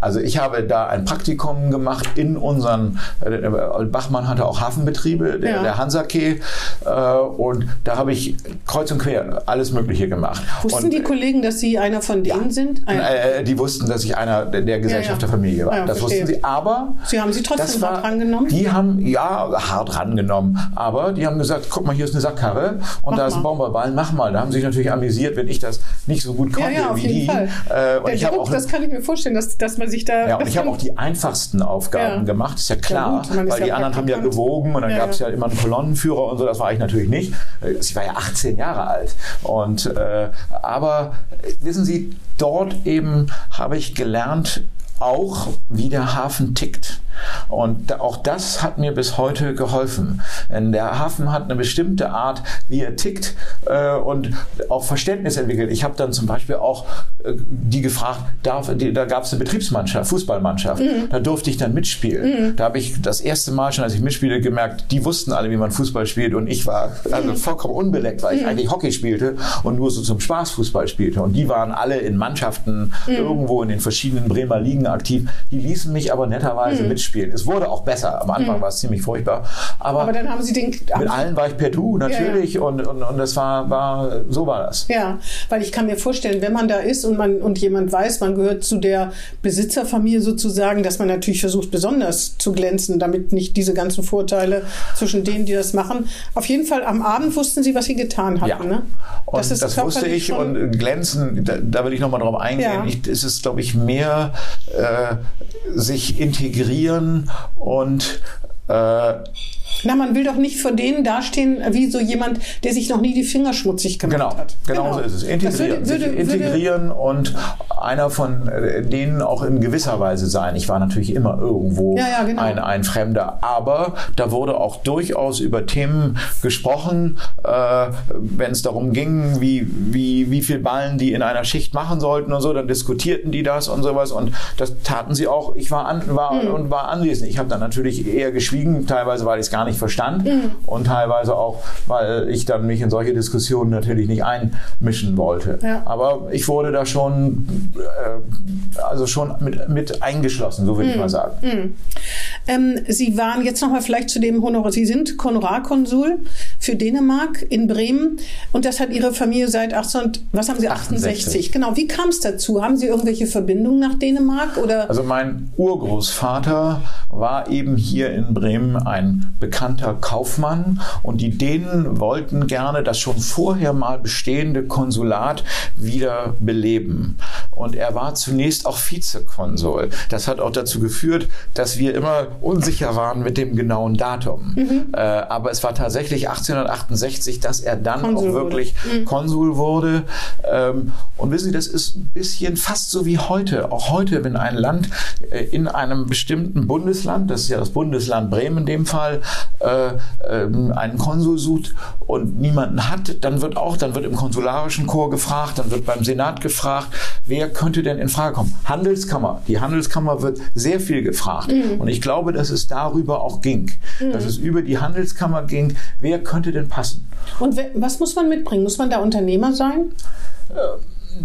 also ich habe da ein Praktikum gemacht in unseren. Äh, Bachmann hatte auch Hafenbetriebe, der, ja. der Äh, und da habe ich kreuz und quer alles Mögliche gemacht. Wussten und, die Kollegen, dass Sie einer von denen ja, sind? Ein äh, die wussten, dass ich einer der Gesellschaft der Familie war. das verstehe. wussten sie. Aber Sie haben sie trotzdem war, hart rangenommen. Die haben ja hart rangenommen, aber die haben gesagt, guck mal, hier ist eine Sackkarre und mach da ist ein Bomberball, mach mal. Da haben sie sich natürlich amüsiert, wenn ich das nicht so gut konnte ja, ja, wie die. Fall. Äh, und Der ich Druck, auch, das kann ich mir vorstellen, dass, dass man sich da. Ja, und ich habe auch die einfachsten Aufgaben ja. gemacht, ist ja klar, ja, weil die anderen haben ja gewogen und dann gab es ja immer einen Kolonnenführer und so. Das war ich natürlich nicht. Ich war ja 18 Jahre alt und äh, aber wissen Sie, dort eben habe ich gelernt, auch wie der Hafen tickt. Und auch das hat mir bis heute geholfen. Denn der Hafen hat eine bestimmte Art, wie er tickt äh, und auch Verständnis entwickelt. Ich habe dann zum Beispiel auch äh, die gefragt, darf, die, da gab es eine Betriebsmannschaft, Fußballmannschaft. Mhm. Da durfte ich dann mitspielen. Mhm. Da habe ich das erste Mal schon, als ich mitspiele, gemerkt, die wussten alle, wie man Fußball spielt und ich war also mhm. vollkommen unbeleckt, weil ich mhm. eigentlich Hockey spielte und nur so zum Spaß Fußball spielte. Und die waren alle in Mannschaften mhm. irgendwo in den verschiedenen Bremer Ligen aktiv. Die ließen mich aber netterweise mhm. Mitspielen. Es wurde auch besser. Am Anfang mhm. war es ziemlich furchtbar. Aber, aber, dann haben Sie den. Mit allen war ich per Du, natürlich. Ja, ja. Und, und, und das war, war, so war das. Ja, weil ich kann mir vorstellen, wenn man da ist und man und jemand weiß, man gehört zu der Besitzerfamilie sozusagen, dass man natürlich versucht, besonders zu glänzen, damit nicht diese ganzen Vorteile zwischen denen, die das machen. Auf jeden Fall am Abend wussten Sie, was Sie getan hatten. Ja. Ne? Und das, das wusste ich. Und glänzen, da, da will ich nochmal drauf eingehen. Ja. Ich, es ist, glaube ich, mehr äh, sich integrieren und äh, na, man will doch nicht vor denen dastehen wie so jemand, der sich noch nie die Finger schmutzig gemacht genau, hat. Genau, genau so ist es. Integrieren, würde, würde, integrieren würde, und einer von äh, denen auch in gewisser Weise sein. Ich war natürlich immer irgendwo ja, ja, genau. ein, ein Fremder, aber da wurde auch durchaus über Themen gesprochen, äh, wenn es darum ging, wie, wie, wie viel Ballen die in einer Schicht machen sollten und so, dann diskutierten die das und sowas und das taten sie auch. Ich war, an, war hm. und war anwesend. Ich habe dann natürlich eher geschwiegen, teilweise, weil ich es gar nicht verstand mhm. und teilweise auch, weil ich dann mich in solche Diskussionen natürlich nicht einmischen wollte. Ja. Aber ich wurde da schon, äh, also schon mit, mit eingeschlossen, so würde mhm. ich mal sagen. Mhm. Ähm, Sie waren jetzt nochmal vielleicht zu dem Honorar, Sie sind Honorarkonsul für Dänemark in Bremen und das hat Ihre Familie seit 18, was haben Sie, 68? 68. Genau, wie kam es dazu? Haben Sie irgendwelche Verbindungen nach Dänemark? Oder? Also mein Urgroßvater war eben hier in Bremen ein bekannter Kaufmann und die Dänen wollten gerne das schon vorher mal bestehende Konsulat wieder beleben. Und er war zunächst auch Vizekonsul. Das hat auch dazu geführt, dass wir immer unsicher waren mit dem genauen Datum. Mhm. Äh, aber es war tatsächlich 1868, dass er dann Konsul auch wirklich wurde. Mhm. Konsul wurde. Ähm, und wissen Sie, das ist ein bisschen fast so wie heute. Auch heute, wenn ein Land äh, in einem bestimmten Bundesland, das ist ja das Bundesland Bremen in dem Fall, einen Konsul sucht und niemanden hat, dann wird auch, dann wird im konsularischen Chor gefragt, dann wird beim Senat gefragt, wer könnte denn in Frage kommen? Handelskammer. Die Handelskammer wird sehr viel gefragt. Mhm. Und ich glaube, dass es darüber auch ging. Mhm. Dass es über die Handelskammer ging. Wer könnte denn passen? Und was muss man mitbringen? Muss man da Unternehmer sein? Äh,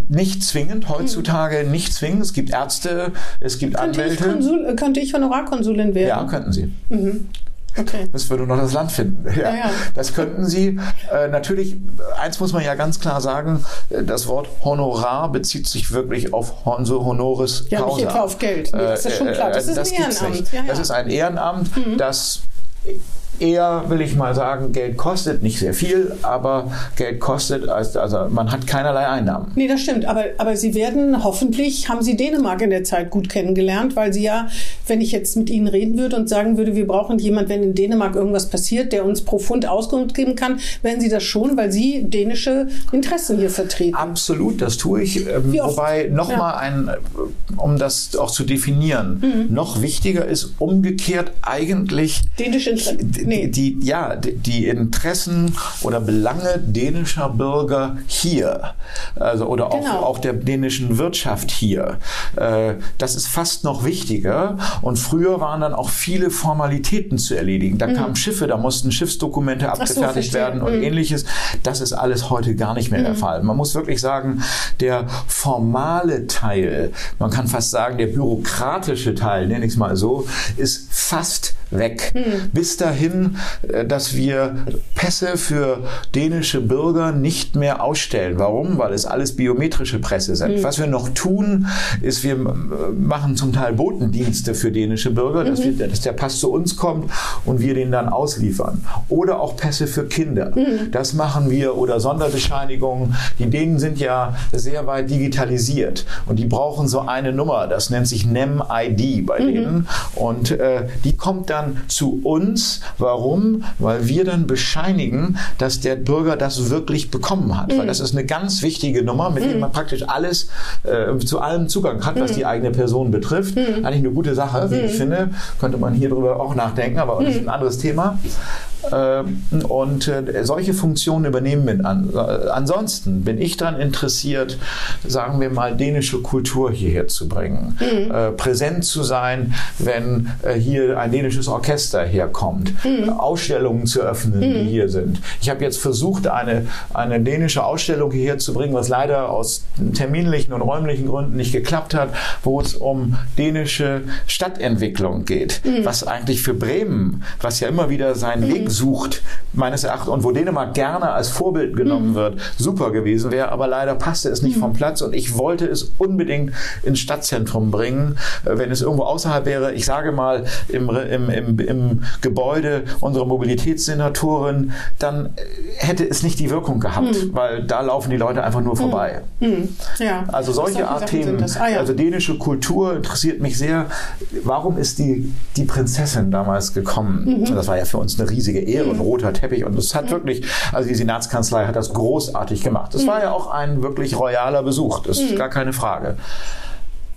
nicht zwingend, heutzutage mhm. nicht zwingend. Es gibt Ärzte, es gibt könnte Anwälte. Ich Konsul, könnte ich Honorarkonsulin werden? Ja, könnten Sie. Mhm. Okay. Müssen wir nur noch das Land finden. Ja, ja, ja. Das könnten Sie. Äh, natürlich, eins muss man ja ganz klar sagen, äh, das Wort Honorar bezieht sich wirklich auf Honso Honoris Causa. Ja, nicht etwa auf Geld. Nee, das ist schon klar. Das äh, ist das ein Ehrenamt. Ja, das ist ein Ehrenamt, mhm. das eher, will ich mal sagen, Geld kostet nicht sehr viel, aber Geld kostet, also man hat keinerlei Einnahmen. Nee, das stimmt. Aber, aber Sie werden hoffentlich, haben Sie Dänemark in der Zeit gut kennengelernt, weil Sie ja, wenn ich jetzt mit Ihnen reden würde und sagen würde, wir brauchen jemanden, wenn in Dänemark irgendwas passiert, der uns profund Auskunft geben kann, werden Sie das schon, weil Sie dänische Interessen hier vertreten. Absolut, das tue ich. Ähm, wobei nochmal ja. ein, um das auch zu definieren, mhm. noch wichtiger ist umgekehrt eigentlich dänische Interessen nee. die, ja, die Interessen oder Belange dänischer Bürger hier, also oder auch, genau. auch der dänischen Wirtschaft hier. Äh, das ist fast noch wichtiger. Und früher waren dann auch viele Formalitäten zu erledigen. Da mhm. kamen Schiffe, da mussten Schiffsdokumente abgefertigt so, werden und mhm. ähnliches. Das ist alles heute gar nicht mehr mhm. der Fall. Man muss wirklich sagen, der formale Teil, man kann fast sagen, der bürokratische Teil, nenne ich es mal so, ist fast weg. Mhm. Bis dahin, äh, dass wir Pässe für dänische Bürger nicht mehr ausstellen. Warum? Weil es alles biometrische Presse sind. Mhm. Was wir noch tun, ist, wir machen zum Teil Botendienste für dänische Bürger, dass, mhm. wir, dass der Pass zu uns kommt und wir den dann ausliefern. Oder auch Pässe für Kinder. Mhm. Das machen wir oder Sonderbescheinigungen. Die Dänen sind ja sehr weit digitalisiert und die brauchen so eine Nummer. Das nennt sich NEM-ID bei mhm. denen. Und äh, die kommt dann dann zu uns. Warum? Weil wir dann bescheinigen, dass der Bürger das wirklich bekommen hat. Mhm. Weil das ist eine ganz wichtige Nummer, mit mhm. der man praktisch alles äh, zu allem Zugang hat, was mhm. die eigene Person betrifft. Mhm. Eigentlich eine gute Sache, wie ich mhm. finde. Könnte man hier drüber auch nachdenken, aber das ist ein anderes Thema. Ähm, und äh, solche Funktionen übernehmen wir an. Äh, ansonsten bin ich dann interessiert, sagen wir mal, dänische Kultur hierher zu bringen. Mhm. Äh, präsent zu sein, wenn hier ein dänisches Orchester herkommt. Mhm. Ausstellungen zu öffnen, mhm. die hier sind. Ich habe jetzt versucht, eine, eine dänische Ausstellung hierher zu bringen, was leider aus terminlichen und räumlichen Gründen nicht geklappt hat, wo es um dänische Stadtentwicklung geht. Mhm. Was eigentlich für Bremen, was ja immer wieder seinen Weg sucht, meines Erachtens, und wo Dänemark gerne als Vorbild genommen mhm. wird, super gewesen wäre, aber leider passte es nicht mhm. vom Platz und ich wollte es unbedingt ins Stadtzentrum bringen, äh, wenn es irgendwo außerhalb wäre, ich sage mal im, im, im, im Gebäude unserer Mobilitätssenatorin, dann hätte es nicht die Wirkung gehabt, mhm. weil da laufen die Leute einfach nur mhm. vorbei. Mhm. Ja. Also solche Art Themen, ah, ja. also dänische Kultur interessiert mich sehr. Warum ist die, die Prinzessin damals gekommen? Mhm. Das war ja für uns eine riesige Ehre, ein roter Teppich. Und es hat wirklich, also die Senatskanzlei hat das großartig gemacht. Das war ja auch ein wirklich royaler Besuch, das ist gar keine Frage.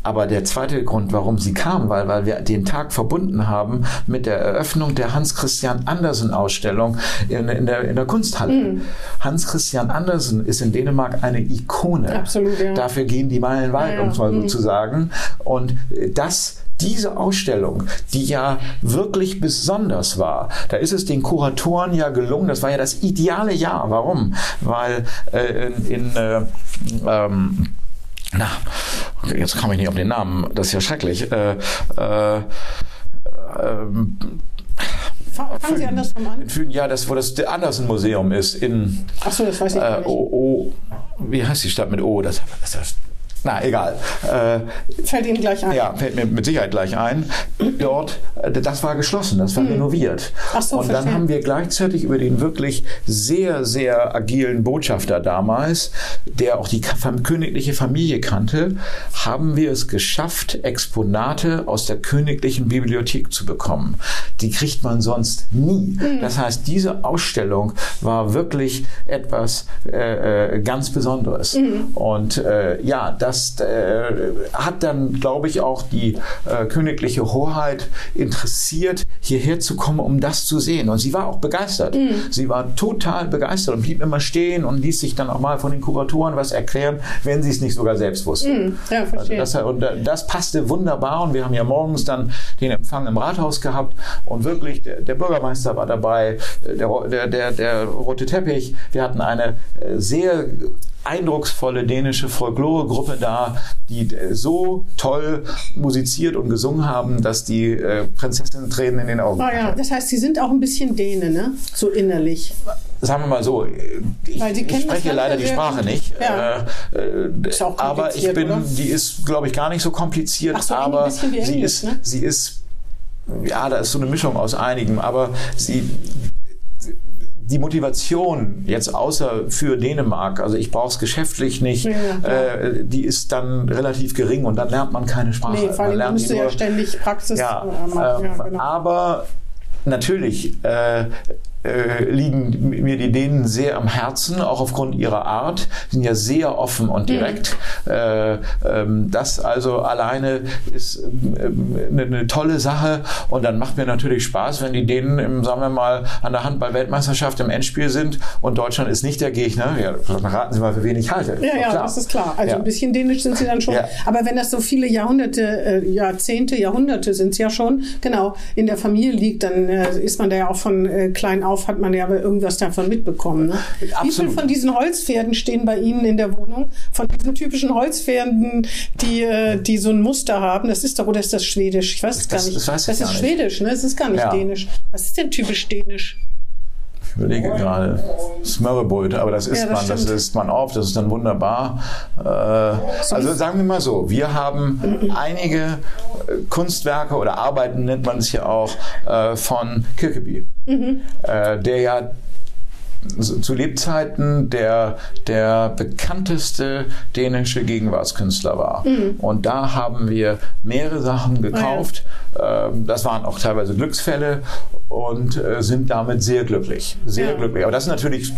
Aber der zweite Grund, warum sie kam, weil, weil wir den Tag verbunden haben mit der Eröffnung der Hans-Christian Andersen-Ausstellung in, in, der, in der Kunsthalle. Mhm. Hans-Christian Andersen ist in Dänemark eine Ikone. Absolut, ja. Dafür gehen die Meilen weit, ja, um es mal so mhm. zu sagen. Und das diese Ausstellung, die ja wirklich besonders war, da ist es den Kuratoren ja gelungen, das war ja das ideale Jahr. Warum? Weil äh, in, in äh, ähm, na, jetzt komme ich nicht auf den Namen, das ist ja schrecklich. Äh, äh, Fangen Sie andersrum an. In Fügen, ja, das, wo das Andersen-Museum ist in. Ach so, das weiß ich äh, nicht. O, o, wie heißt die Stadt mit O? Das, das, das, na, egal. Äh, Fällt Ihnen gleich ein. ja, fällt mir mit Sicherheit gleich ein. Dort, äh, das war geschlossen, das war renoviert. Mhm. Ach so, Und dann haben wir gleichzeitig über den wirklich sehr, sehr agilen Botschafter damals, der auch die königliche Familie kannte, haben wir es geschafft, Exponate aus der königlichen Bibliothek zu bekommen. Die kriegt man sonst nie. Mhm. Das heißt, diese Ausstellung war wirklich etwas äh, äh, ganz Besonderes. Mhm. Und äh, ja, das äh, hat dann, glaube ich, auch die äh, königliche Hoheit interessiert, hierher zu kommen, um das zu sehen. Und sie war auch begeistert. Mhm. Sie war total begeistert und blieb immer stehen und ließ sich dann auch mal von den Kuratoren was erklären, wenn sie es nicht sogar selbst wusste. Mhm. Ja, verstehe. Das, und äh, das passte wunderbar und wir haben ja morgens dann den Empfang im Rathaus gehabt und wirklich der, der Bürgermeister war dabei, äh, der, der, der, der rote Teppich. Wir hatten eine äh, sehr eindrucksvolle dänische Folkloregruppe da, die äh, so toll musiziert und gesungen haben, dass die äh, Prinzessin Tränen in den Augen Ah ja, das heißt, Sie sind auch ein bisschen Däne, ne? So innerlich. sagen wir mal so, ich, Sie ich das spreche leider die Sprache nicht. Ja. Äh, äh, Ist auch aber ich bin, oder? die ist, glaube ich, gar nicht so kompliziert, Ach so, aber sie Englisch, ist, ne? sie ist, ja, da ist so eine Mischung aus einigem, aber sie, die Motivation jetzt außer für Dänemark, also ich brauche es geschäftlich nicht, Ja, äh, die ist dann relativ gering und dann lernt man keine Sprache. Nee, vor man allem lernt müsste die ja ständig Praxis ja, äh, machen. Ja, ähm, genau. aber natürlich äh, äh, liegen mir die Dänen sehr am Herzen, auch aufgrund ihrer Art, sind ja sehr offen und direkt. Äh, ähm, das also alleine ist ähm, eine, eine tolle Sache und dann macht mir natürlich Spaß, wenn die Dänen, im, sagen wir mal, an der Handball-Weltmeisterschaft im Endspiel sind und Deutschland ist nicht der Gegner. Ja, dann raten Sie mal, für wen ich halte. Ja, ja, klar. das ist klar. Also Ja. ein bisschen dänisch sind sie dann schon. Ja. Aber wenn das so viele Jahrhunderte, äh, Jahrzehnte, Jahrhunderte sind es ja schon, genau, in der Familie liegt, dann äh, ist man da ja auch von äh, klein auf, hat man ja aber irgendwas davon mitbekommen. Ne? Wie viel Absolut. von diesen Holzpferden stehen bei Ihnen in der Wohnung? Von diesen typischen Holzpferden, die, äh, die so ein Muster haben? Das ist doch, oder ist das Schwedisch? Ich weiß es gar Das- nicht. das das gar ist nicht. Schwedisch, ne? Es ist gar nicht Ja. Dänisch. Was ist denn typisch Dänisch? Ich überlege gerade. Smørrebrød, aber das isst Ja, das man, das stimmt. isst man auf, das ist dann wunderbar. Äh, also sagen wir mal so, wir haben einige äh, Kunstwerke oder Arbeiten nennt man es ja auch äh, von Kirkeby, Mhm. äh, der ja zu Lebzeiten der, der bekannteste dänische Gegenwartskünstler war. Mhm. Und da haben wir mehrere Sachen gekauft. Ähm, Das waren auch teilweise Glücksfälle und äh, sind damit sehr glücklich. Sehr Ja. glücklich. Aber das ist natürlich,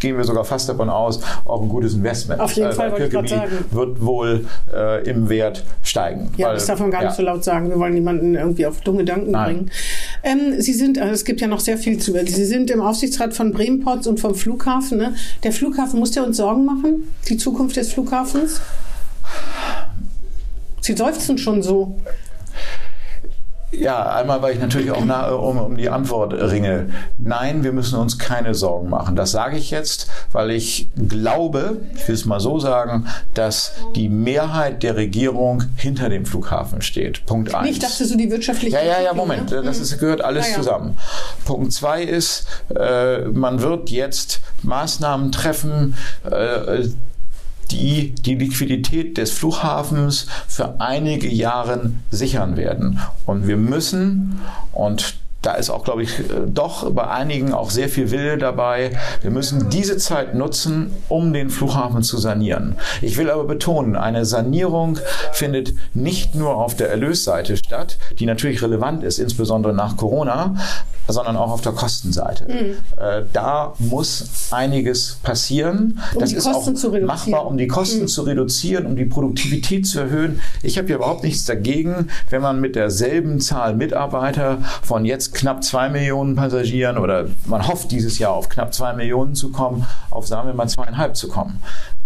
gehen wir sogar fast davon aus, auch ein gutes Investment. Auf jeden Äh, Fall, wollte ich Kirkeby sagen. wird wohl äh, im Wert steigen. Ja, Weil- das darf man gar ja. nicht so laut sagen. Wir wollen niemanden irgendwie auf dumme Gedanken Nein. bringen. Ähm, Sie sind, also es gibt ja noch sehr viel zu. Sie sind im Aufsichtsrat von Bremenports und vom Flughafen. Ne? Der Flughafen, muss der uns Sorgen machen? Die Zukunft des Flughafens? Sie seufzen schon so. Ja, einmal, weil ich natürlich auch nahe um, um die Antwort ringe. Nein, wir müssen uns keine Sorgen machen. Das sage ich jetzt, weil ich glaube, ich will es mal so sagen, dass die Mehrheit der Regierung hinter dem Flughafen steht. Punkt eins. Nicht, dass du so die wirtschaftliche. Ja, ja, ja, Moment. Ne? Das ist, gehört alles ja. zusammen. Punkt zwei ist, äh, man wird jetzt Maßnahmen treffen, äh, die die Liquidität des Flughafens für einige Jahre sichern werden. Und wir müssen, und da ist auch, glaube ich, äh, doch bei einigen auch sehr viel Wille dabei. Wir müssen diese Zeit nutzen, um den Flughafen zu sanieren. Ich will aber betonen, eine Sanierung findet nicht nur auf der Erlösseite statt, die natürlich relevant ist, insbesondere nach Corona, sondern auch auf der Kostenseite. Äh, Da muss einiges passieren. Um das die ist Kosten auch machbar, um die Kosten zu reduzieren, um die Produktivität zu erhöhen. Ich habe ja überhaupt nichts dagegen, wenn man mit derselben Zahl Mitarbeiter von jetzt knapp zwei Millionen Passagieren oder man hofft dieses Jahr auf knapp zwei Millionen zu kommen, auf sagen wir mal zweieinhalb zu kommen.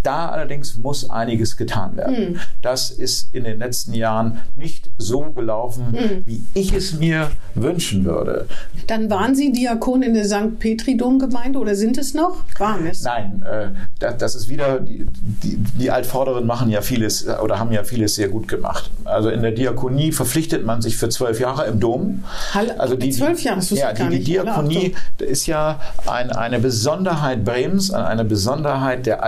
Da allerdings muss einiges getan werden. Mhm. Das ist in den letzten Jahren nicht so gelaufen, mhm. wie ich es mir wünschen würde. Dann waren Sie Diakon in der St. Petri-Domgemeinde oder sind es noch? Waren es? Nein, äh, das, das, ist wieder, die, die, die Altvorderen machen ja vieles oder haben ja vieles sehr gut gemacht. Also in der Diakonie verpflichtet man sich für zwölf Jahre im Dom. Also die, zwölf Jahre, das ja, die, die Diakonie ist ja ein, eine Besonderheit Brems, eine Besonderheit der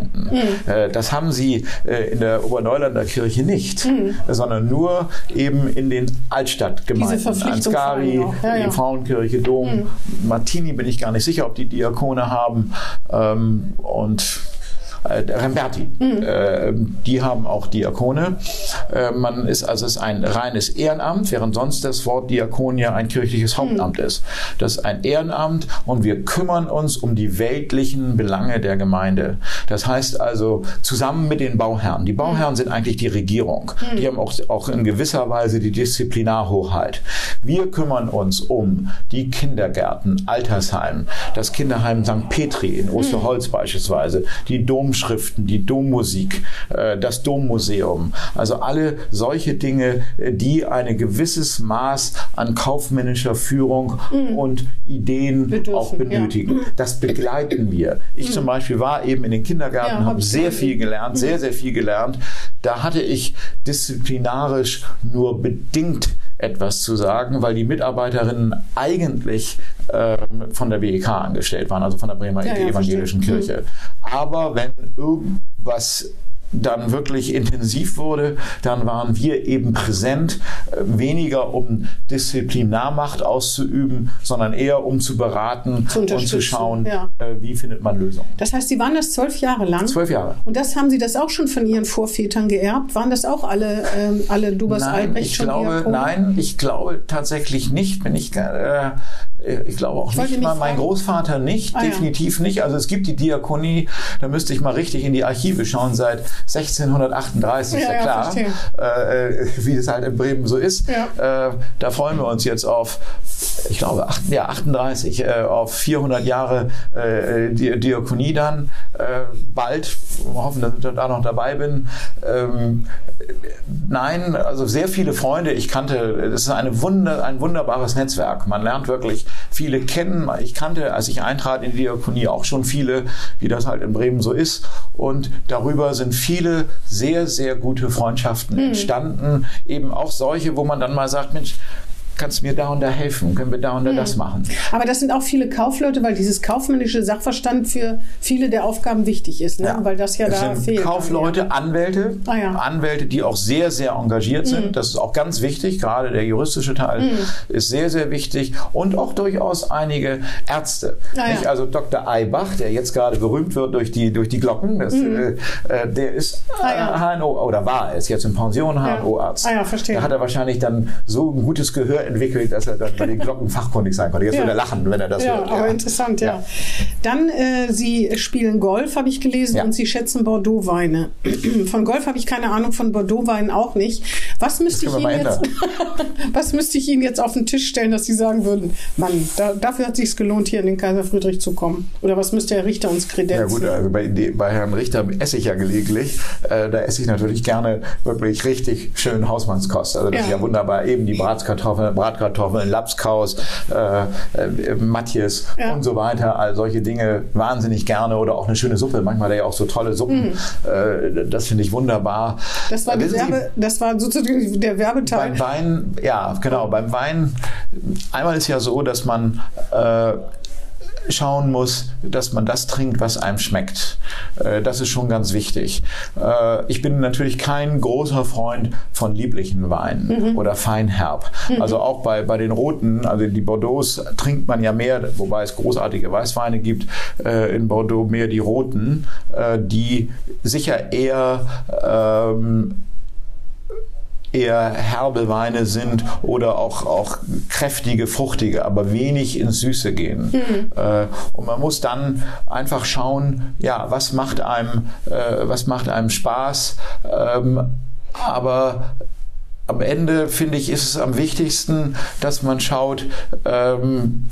Altstadtgemeinden. Mhm. Das haben sie äh, in der Oberneulander Kirche nicht, mhm. sondern nur eben in den Altstadtgemeinden. Ansgari, ja, ja. die Frauenkirche, Dom, mhm. Martini bin ich gar nicht sicher, ob die Diakone haben. Ähm, und äh, Remberti. Mhm. Äh, die haben auch Diakone. Äh, man ist also es ist ein reines Ehrenamt, während sonst das Wort Diakon ja ein kirchliches mhm. Hauptamt mhm. ist. Das ist ein Ehrenamt und wir kümmern uns um die weltlichen Belange der Gemeinde. Das heißt also zusammen mit den Bauherren. Die Bauherren mhm. sind eigentlich die Regierung. Mhm. Die haben auch, auch in gewisser Weise die Disziplinarhochheit. Wir kümmern uns um die Kindergärten, Altersheim, das Kinderheim St. Petri in Osterholz beispielsweise, die Dom Domschriften, die Dommusik, äh, das Dommuseum. Also alle solche Dinge, äh, die ein gewisses Maß an kaufmännischer Führung mhm. und Ideen Bedürfen, auch benötigen. Ja. Das begleiten wir. Ich mhm. zum Beispiel war eben in den Kindergärten, ja, habe sehr viel gelernt, sehr, mhm. sehr viel gelernt. Da hatte ich disziplinarisch nur bedingt etwas zu sagen, weil die Mitarbeiterinnen eigentlich ähm, von der WEK angestellt waren, also von der Bremer ja, Evangelischen ja, Kirche. Mhm. Aber wenn irgendwas dann wirklich intensiv wurde, dann waren wir eben präsent, äh, weniger um Disziplinarmacht auszuüben, sondern eher um zu beraten zu und zu schauen, ja. Äh, wie findet man Lösungen. Das heißt, Sie waren das zwölf Jahre lang? Zwölf Jahre. Und das haben Sie das auch schon von Ihren Vorvätern geerbt? Waren das auch alle, ähm, alle Dubas nein, Albrecht ich glaube, Nein, ich glaube tatsächlich nicht. Bin ich, äh, ich glaube auch ich nicht mal mein Großvater nicht, ah, definitiv ja. nicht. Also es gibt die Diakonie, da müsste ich mal richtig in die Archive schauen, seit 1638, ja, ja klar, äh, wie es halt in Bremen so ist. Ja. Äh, da freuen wir uns jetzt auf, ich glaube, acht, ja, 38, äh, auf 400 Jahre äh, Diakonie dann. Äh, bald, hoffen, dass ich da noch dabei bin. Ähm, nein, also sehr viele Freunde, ich kannte, das ist eine Wunder, ein wunderbares Netzwerk. Man lernt wirklich viele kennen. Ich kannte, als ich eintrat in die Diakonie, auch schon viele, wie das halt in Bremen so ist. Und darüber sind viele sehr, sehr gute Freundschaften mhm. entstanden. Eben auch solche, wo man dann mal sagt, Mensch, kannst du mir da und da helfen? Können wir da und da hm. das machen? Aber das sind auch viele Kaufleute, weil dieses kaufmännische Sachverstand für viele der Aufgaben wichtig ist, ne? Ja. weil das ja es da sind fehlt. Kaufleute, ja. Anwälte, ah, ja. Anwälte, die auch sehr, sehr engagiert sind. Mhm. Das ist auch ganz wichtig. Gerade der juristische Teil mhm. ist sehr, sehr wichtig. Und auch durchaus einige Ärzte. Ah, also Dr. Eibach, der jetzt gerade berühmt wird durch die, durch die Glocken, das, mhm. äh, der ist ah, HNO oder war es jetzt in Pension HNO-Arzt. Ah, ja, verstehe. Da hat er wahrscheinlich dann so ein gutes Gehör entwickelt, dass er dann bei den Glocken fachkundig sein konnte. Jetzt ja. würde er lachen, wenn er das ja, hört. Aber ja. interessant, ja. ja. Dann, äh, Sie spielen Golf, habe ich gelesen, ja. und Sie schätzen Bordeaux-Weine. von Golf habe ich keine Ahnung, von Bordeaux-Weinen auch nicht. Was müsste, ich Ihnen jetzt, was müsste ich Ihnen jetzt auf den Tisch stellen, dass Sie sagen würden, Mann, da, dafür hat es sich gelohnt, hier in den Kaiser Friedrich zu kommen? Oder was müsste Herr Richter uns kredenzen? Ja gut, also bei, bei Herrn Richter esse ich ja gelegentlich. Äh, da esse ich natürlich gerne wirklich richtig schön Hausmannskost. Also das ist ja wunderbar. Eben die Bratkartoffeln, Bratkartoffeln, Lapskaus, äh, äh, Matjes ja. und so weiter. All solche Dinge wahnsinnig gerne oder auch eine schöne Suppe. Manchmal ja auch so tolle Suppen. Mhm. Äh, das finde ich wunderbar. Das war, die Werbe, das war sozusagen der Werbeteil. Beim Wein, ja, genau. Beim Wein, einmal ist ja so, dass man äh, schauen muss, dass man das trinkt, was einem schmeckt. Äh, das ist schon ganz wichtig. Äh, ich bin natürlich kein großer Freund von lieblichen Weinen mhm. oder feinherb. Mhm. Also auch bei, bei den roten, also die Bordeaux trinkt man ja mehr, wobei es großartige Weißweine gibt, äh, in Bordeaux mehr die roten, die sicher eher ähm, eher herbe Weine sind oder auch, auch kräftige, fruchtige, aber wenig ins Süße gehen. Mhm. Äh, und man muss dann einfach schauen, ja, was macht einem, äh, was macht einem Spaß. Ähm, aber am Ende finde ich, ist es am wichtigsten, dass man schaut, ähm,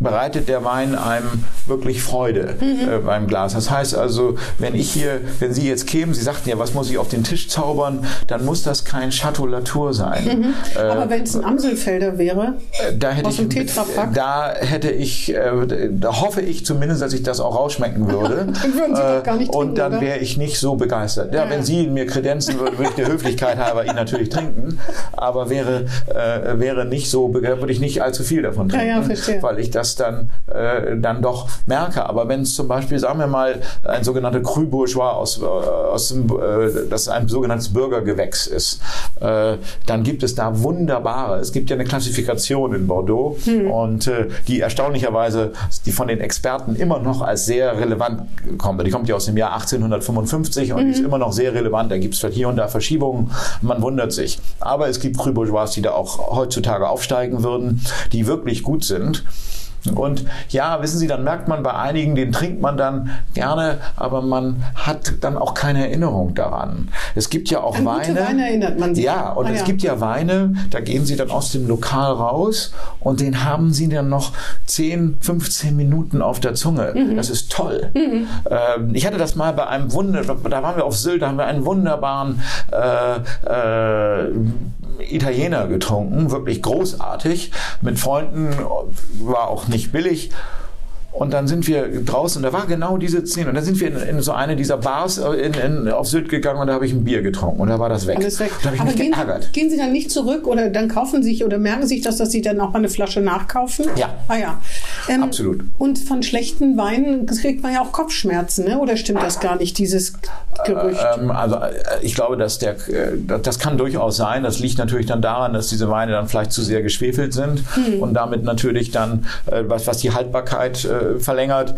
bereitet der Wein einem wirklich Freude mhm. äh, beim Glas. Das heißt also, wenn ich hier, wenn Sie jetzt kämen, Sie sagten ja, was muss ich auf den Tisch zaubern, dann muss das kein Chateau Latour sein. Mhm. Äh, Aber wenn es ein Amselfelder wäre, äh, da hätte aus ich, Tetrapack? da hätte ich, äh, da hoffe ich zumindest, dass ich das auch rausschmecken würde. dann würden Sie äh, gar nicht trinken, Und dann wäre ich nicht so begeistert. Ja, ja, wenn Sie mir kredenzen würden, würde ich der Höflichkeit halber ihn natürlich trinken. Aber wäre, äh, wäre nicht so, würde ich nicht allzu viel davon trinken. Ja, ja, weil ich das dann, äh, dann doch merke. Aber wenn es zum Beispiel, sagen wir mal, ein sogenannter Cru Bourgeois aus, äh, aus dem, äh, das ein sogenanntes Bürgergewächs ist, äh, dann gibt es da wunderbare, es gibt ja eine Klassifikation in Bordeaux hm. und äh, die erstaunlicherweise, die von den Experten immer noch als sehr relevant kommt. Die kommt ja aus dem Jahr 1855 und mhm. ist immer noch sehr relevant. Da gibt es hier und da Verschiebungen. Man wundert sich. Aber es gibt Cru Bourgeois, die da auch heutzutage aufsteigen würden, die wirklich gut sind. Und ja, wissen Sie, dann merkt man bei einigen, den trinkt man dann gerne, aber man hat dann auch keine Erinnerung daran. Es gibt ja auch An Weine. Gute Weine erinnert man sich. Ja, und ah, es ja. gibt ja Weine, da gehen Sie dann aus dem Lokal raus und den haben Sie dann noch 10, 15 Minuten auf der Zunge. Mhm. Das ist toll. Mhm. Ähm, ich hatte das mal bei einem Wunder, da waren wir auf Sylt, da haben wir einen wunderbaren äh, äh, Italiener getrunken, wirklich großartig, mit Freunden, war auch nicht billig. Und dann sind wir draußen, da war genau diese Szene. Und dann sind wir in, in so eine dieser Bars in, in, auf Sylt gegangen und da habe ich ein Bier getrunken und da war das weg. Alles weg. Da habe ich Aber mich gehen, geärgert. Gehen Sie dann nicht zurück oder dann kaufen Sie sich oder merken sich das, dass Sie dann auch mal eine Flasche nachkaufen? Ja. Ah ja. Ähm, Absolut. Und von schlechten Weinen kriegt man ja auch Kopfschmerzen, ne? oder stimmt das gar nicht, dieses Gerücht? Ähm, also äh, ich glaube, dass der, äh, das kann durchaus sein. Das liegt natürlich dann daran, dass diese Weine dann vielleicht zu sehr geschwefelt sind hm. und damit natürlich dann, äh, was, was die Haltbarkeit verlängert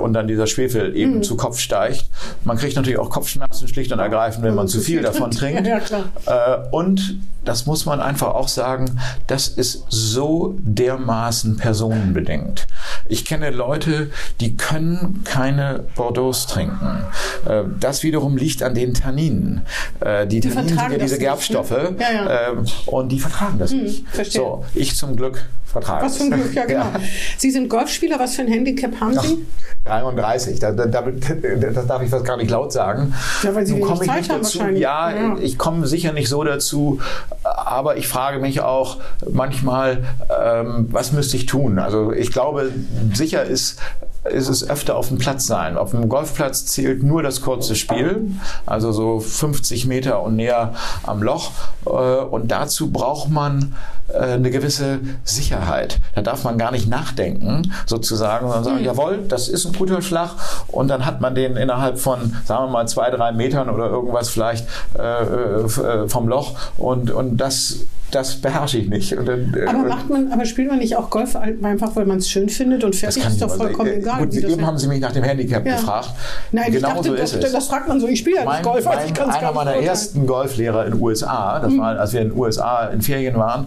und dann dieser Schwefel eben hm. zu Kopf steigt. Man kriegt natürlich auch Kopfschmerzen schlicht und ergreifend, wenn man zu viel davon trinkt. Ja, klar. und das muss man einfach auch sagen, das ist so dermaßen personenbedingt. Ich kenne Leute, die können keine Bordeaux trinken. Äh, das wiederum liegt an den Tanninen. Äh, die, die Tanninen sind ja diese Gerbstoffe nicht, ne? ja, ja. Ähm, und die vertragen das hm, nicht. Verstehe. So, ich zum Glück vertrage Was für ein Glück, ja genau. Ja. Sie sind Golfspieler, was für ein Handicap haben Sie? 33, da, da, das darf ich fast gar nicht laut sagen. Ja, weil Sie Nun wenig Zeit haben dazu. wahrscheinlich. Ja, ja, ich komme sicher nicht so dazu, aber ich frage mich auch manchmal, ähm, was müsste ich tun? Also ich glaube, sicher ist ist es öfter auf dem Platz sein. Auf dem Golfplatz zählt nur das kurze Spiel, also so 50 Meter und näher am Loch. Äh, und dazu braucht man äh, eine gewisse Sicherheit. Da darf man gar nicht nachdenken, sozusagen, sondern sagen, mhm. jawohl, das ist ein guter Schlag und dann hat man den innerhalb von, sagen wir mal, zwei, drei Metern oder irgendwas vielleicht äh vom Loch und, und das das beherrsche ich nicht. Dann, äh, aber macht man, aber spielt man nicht auch Golf einfach, weil man es schön findet und fertig ist doch vollkommen also, egal. Gut, eben haben Sie mich nach dem Handicap ja. gefragt. Nein, genau dachte, so ist das, es. Das fragt man so. Ich spiele ja nicht Golf. Also mein, einer meiner ersten Golflehrer in den USA, das mhm. war, als wir in den USA in Ferien waren,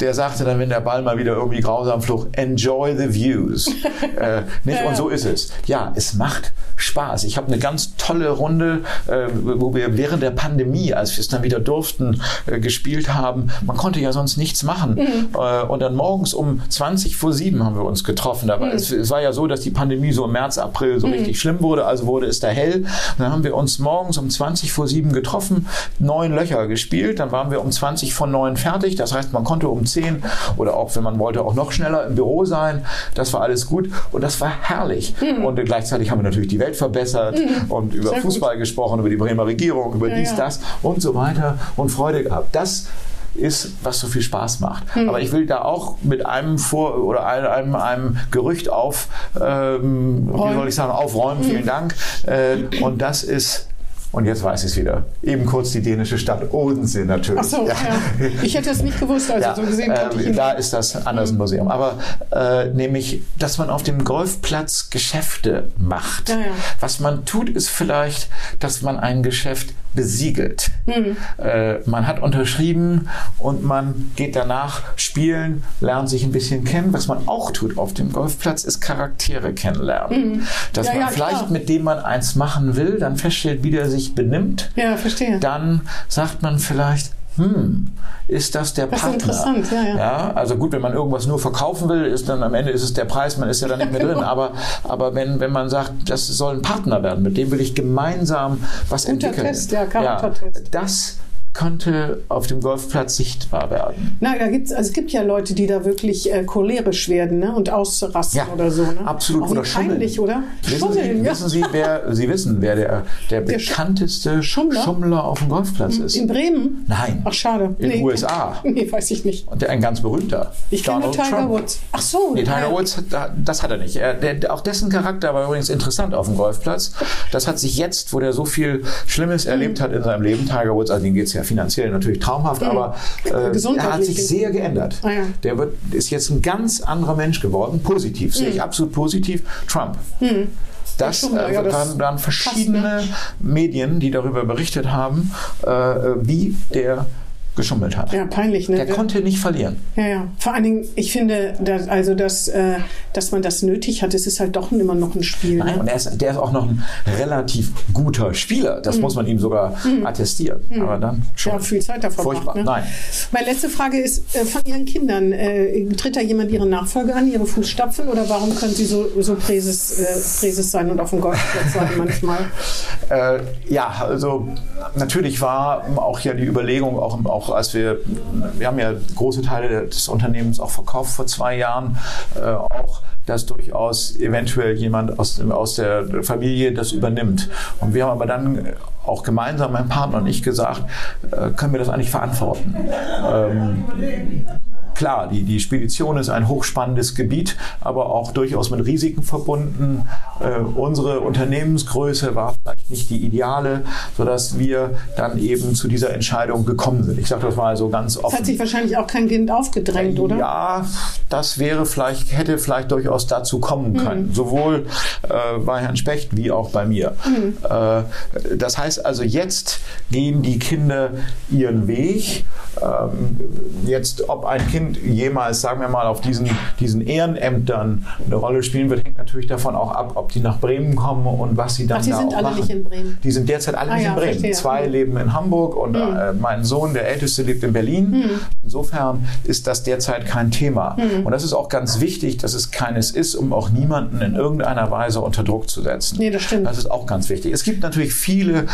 der sagte dann, wenn der Ball mal wieder irgendwie grausam flog, enjoy the views. äh, nicht? Und so ist es. Ja, es macht Spaß. Ich habe eine ganz tolle Runde, äh, wo wir während der Pandemie, als wir es dann wieder durften, äh, gespielt haben. Man konnte ja sonst nichts machen. Mhm. Äh, und dann morgens um 20 vor 7 haben wir uns getroffen. Da war, mhm. es, es, war ja so, dass die Pandemie so im März, April so mhm. richtig schlimm wurde, also wurde es da hell. Dann haben wir uns morgens um 20 vor 7 getroffen, neun Löcher gespielt. Dann waren wir um 20 vor 9 fertig. Das heißt, man konnte um 10 oder auch, wenn man wollte, auch noch schneller im Büro sein. Das war alles gut und das war herrlich. Mhm. Und gleichzeitig haben wir natürlich die Welt verbessert mhm. und über Sehr Fußball gut. gesprochen, über die Bremer Regierung, über ja, dies, ja. das und so weiter und Freude gehabt. Das ist, was so viel Spaß macht. Mhm. Aber ich will da auch mit einem Vor- oder einem, einem Gerücht auf, ähm, wie soll ich sagen, aufräumen. Vielen hm. Dank. Äh, und das ist und jetzt weiß ich es wieder. Eben kurz die dänische Stadt Odense natürlich. Ach so, ja. ja. Ich hätte es nicht gewusst, also ja, so gesehen äh, Da ist das anders ein Museum. Aber äh, nämlich, dass man auf dem Golfplatz Geschäfte macht. Was man tut, ist vielleicht, dass man ein Geschäft besiegelt. Mhm. Äh, man hat unterschrieben und man geht danach spielen, lernt sich ein bisschen kennen. Was man auch tut auf dem Golfplatz, ist Charaktere kennenlernen. Mhm. Dass man vielleicht klar. mit dem man eins machen will, dann feststellt, wie der sich benimmt. Ja, verstehe. Dann sagt man vielleicht, hm, ist das der Das ist Partner? interessant, ja, ja. also gut, wenn man irgendwas nur verkaufen will, ist dann am Ende ist es der Preis, man ist ja dann nicht mehr drin. Aber, aber wenn, wenn man sagt, das soll ein Partner werden, mit dem will ich gemeinsam was Guter entwickeln. Test, ja, Charaktertest. das könnte auf dem Golfplatz sichtbar werden. Na, da gibt's, also es gibt ja Leute, die da wirklich äh, cholerisch werden ne? und ausrasten Ja, oder so. Ne? absolut. Auch Oder schummeln. peinlich, oder? Wissen Schummeln, Sie, ja. wissen Sie, wer, Sie wissen, wer der, der, Der bekannteste Schummler? Schummler? auf dem Golfplatz ist? In Bremen? Nein. Ach, schade. In den USA. Nee, weiß ich nicht. Und der, ein ganz berühmter. Ich kenne Tiger Trump. Woods. Ach so. Nee, Tiger ja. Woods, das hat er nicht. Er, der, auch dessen Charakter war übrigens interessant auf dem Golfplatz. Das hat sich jetzt, wo der so viel Schlimmes erlebt hat in seinem Leben, Tiger Woods, also ihm geht es ja finanziell natürlich traumhaft, aber äh, er hat sich sehr geändert. Ah, ja. Der wird, ist jetzt ein ganz anderer Mensch geworden, positiv, sehe ich absolut positiv. Trump. Das Schummler, äh, ja, das waren, waren verschiedene passt, Medien, die darüber berichtet haben, äh, wie der geschummelt hat. Ja, peinlich, ne? Der konnte nicht verlieren. Ja, ja. Vor allen Dingen, ich finde, dass, also, dass, äh, dass man das nötig hat, es ist halt doch immer noch ein Spiel. Nein, Ne? und er ist, der ist auch noch ein relativ guter Spieler. Das muss man ihm sogar attestieren. Aber dann schon. Ja, viel Zeit davon Furchtbar. Ne? Nein. Meine letzte Frage ist äh, von Ihren Kindern. Äh, tritt da jemand Ihre Nachfolge an, Ihre Fußstapfen? Oder warum können Sie so, so Präses, äh, Präses sein und auf dem Golfplatz sein manchmal? Äh, ja, also natürlich war auch ja die Überlegung, auch, auch als wir, wir haben ja große Teile des Unternehmens auch verkauft vor zwei Jahren, äh, auch dass durchaus eventuell jemand aus, aus der Familie das übernimmt. Und wir haben aber dann auch gemeinsam, mein Partner und ich, gesagt, äh, können wir das eigentlich verantworten? Ähm, Klar, die, die Spedition ist ein hochspannendes Gebiet, aber auch durchaus mit Risiken verbunden. Äh, unsere Unternehmensgröße war vielleicht nicht die ideale, sodass wir dann eben zu dieser Entscheidung gekommen sind. Ich sage das mal so ganz Es hat offen. sich wahrscheinlich auch kein Kind aufgedrängt, oder? Ja, das wäre vielleicht, hätte vielleicht durchaus dazu kommen können. Sowohl äh, bei Herrn Specht wie auch bei mir. Äh, das heißt also, jetzt gehen die Kinder ihren Weg. Ähm, jetzt, ob ein Kind jemals, sagen wir mal, auf diesen, diesen Ehrenämtern eine Rolle spielen wird, hängt natürlich davon auch ab, ob die nach Bremen kommen und was sie dann Ach, die da sind alle machen. nicht in Bremen. Die sind derzeit alle Ah nicht ja, in Bremen. verstehe. Zwei Mhm. leben in Hamburg und äh, mein Sohn, der Älteste, lebt in Berlin. Mhm. Insofern ist das derzeit kein Thema. Und das ist auch ganz wichtig, dass es keines ist, um auch niemanden in irgendeiner Weise unter Druck zu setzen. Nee, das stimmt. Das ist auch ganz wichtig. Es gibt natürlich viele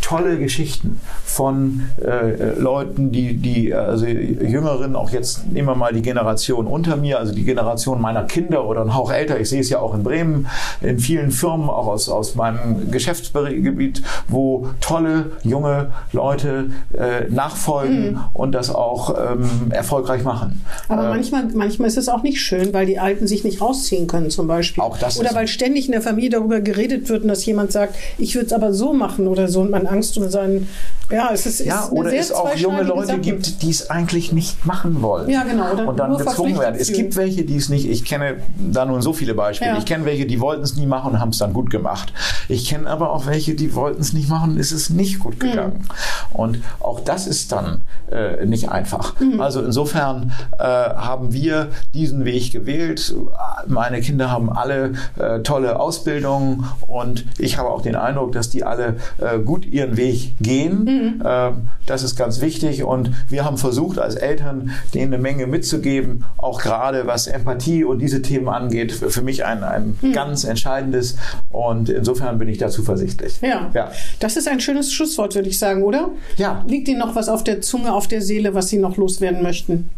tolle Geschichten von äh, Leuten, die, die also Jüngeren, auch jetzt nehmen wir mal die Generation unter mir, also die Generation meiner Kinder oder ein Hauch älter. Ich sehe es ja auch in Bremen, in vielen Firmen, auch aus, aus meinem Geschäftsgebiet, wo tolle junge Leute äh, nachfolgen und das auch ähm, erfolgreich machen. Aber Äh, manchmal, manchmal ist es auch nicht schön, weil die Alten sich nicht rausziehen können, zum Beispiel. Auch das oder weil ständig in der Familie darüber geredet wird und dass jemand sagt, ich würde es aber so machen oder so und man Angst um seinen. Ja, es ist, Ja, ist oder es auch junge Leute Sache. gibt, die es eigentlich nicht machen wollen. Ja, genau, oder Und dann gezwungen werden. Es gibt welche, die es nicht, ich kenne da nun so viele Beispiele. Ja. Ich kenne welche, die wollten es nie machen und haben es dann gut gemacht. Ich kenne aber auch welche, die wollten es nicht machen und es ist nicht gut gegangen. Und auch das ist dann äh, nicht einfach. Also insofern äh, haben wir diesen Weg gewählt. Meine Kinder haben alle äh, tolle Ausbildungen und ich habe auch den Eindruck, dass die alle äh, gut ihren Weg gehen. Ähm, das ist ganz wichtig und wir haben versucht, als Eltern denen eine Menge mitzugeben, auch gerade was Empathie und diese Themen angeht. Für mich ein, ein ganz entscheidendes und insofern bin ich da zuversichtlich. Ja. ja. das ist ein schönes Schlusswort, würde ich sagen, oder? Ja. Liegt Ihnen noch was auf der Zunge, auf der Seele, was Sie noch loswerden möchten?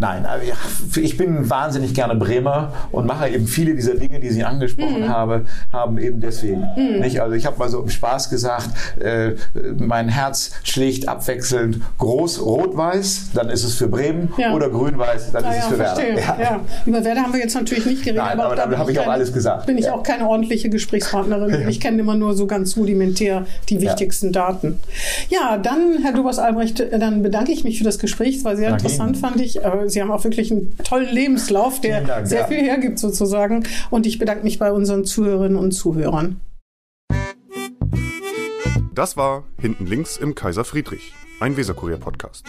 Nein, ja, ich bin wahnsinnig gerne Bremer und mache eben viele dieser Dinge, die Sie angesprochen habe, haben eben deswegen. Nicht? Also ich habe mal so im Spaß gesagt, äh, mein Herz schlägt abwechselnd groß rot-weiß, dann ist es für Bremen, Ja. oder grün-weiß, dann Ah ist es ja, für verstehe. Werder. Ja. Über Werder haben wir jetzt natürlich nicht geredet, Nein, aber, aber da da bin habe ich auch keine- alles gesagt. Bin ich Ja. auch keine ordentliche Gesprächspartnerin. Ich kenne immer nur so ganz rudimentär die wichtigsten Daten. Ja, dann, Herr Dubas Albrecht, dann bedanke ich mich für das Gespräch. Es war sehr Danke interessant, Ihnen. fand ich. Äh, Sie haben auch wirklich einen tollen Lebenslauf, der Dank, sehr ja. viel hergibt sozusagen. Und ich bedanke mich bei unseren Zuhörerinnen und Zuhörern. Das war Hinten links im Kaiser Friedrich, ein Weserkurier-Podcast.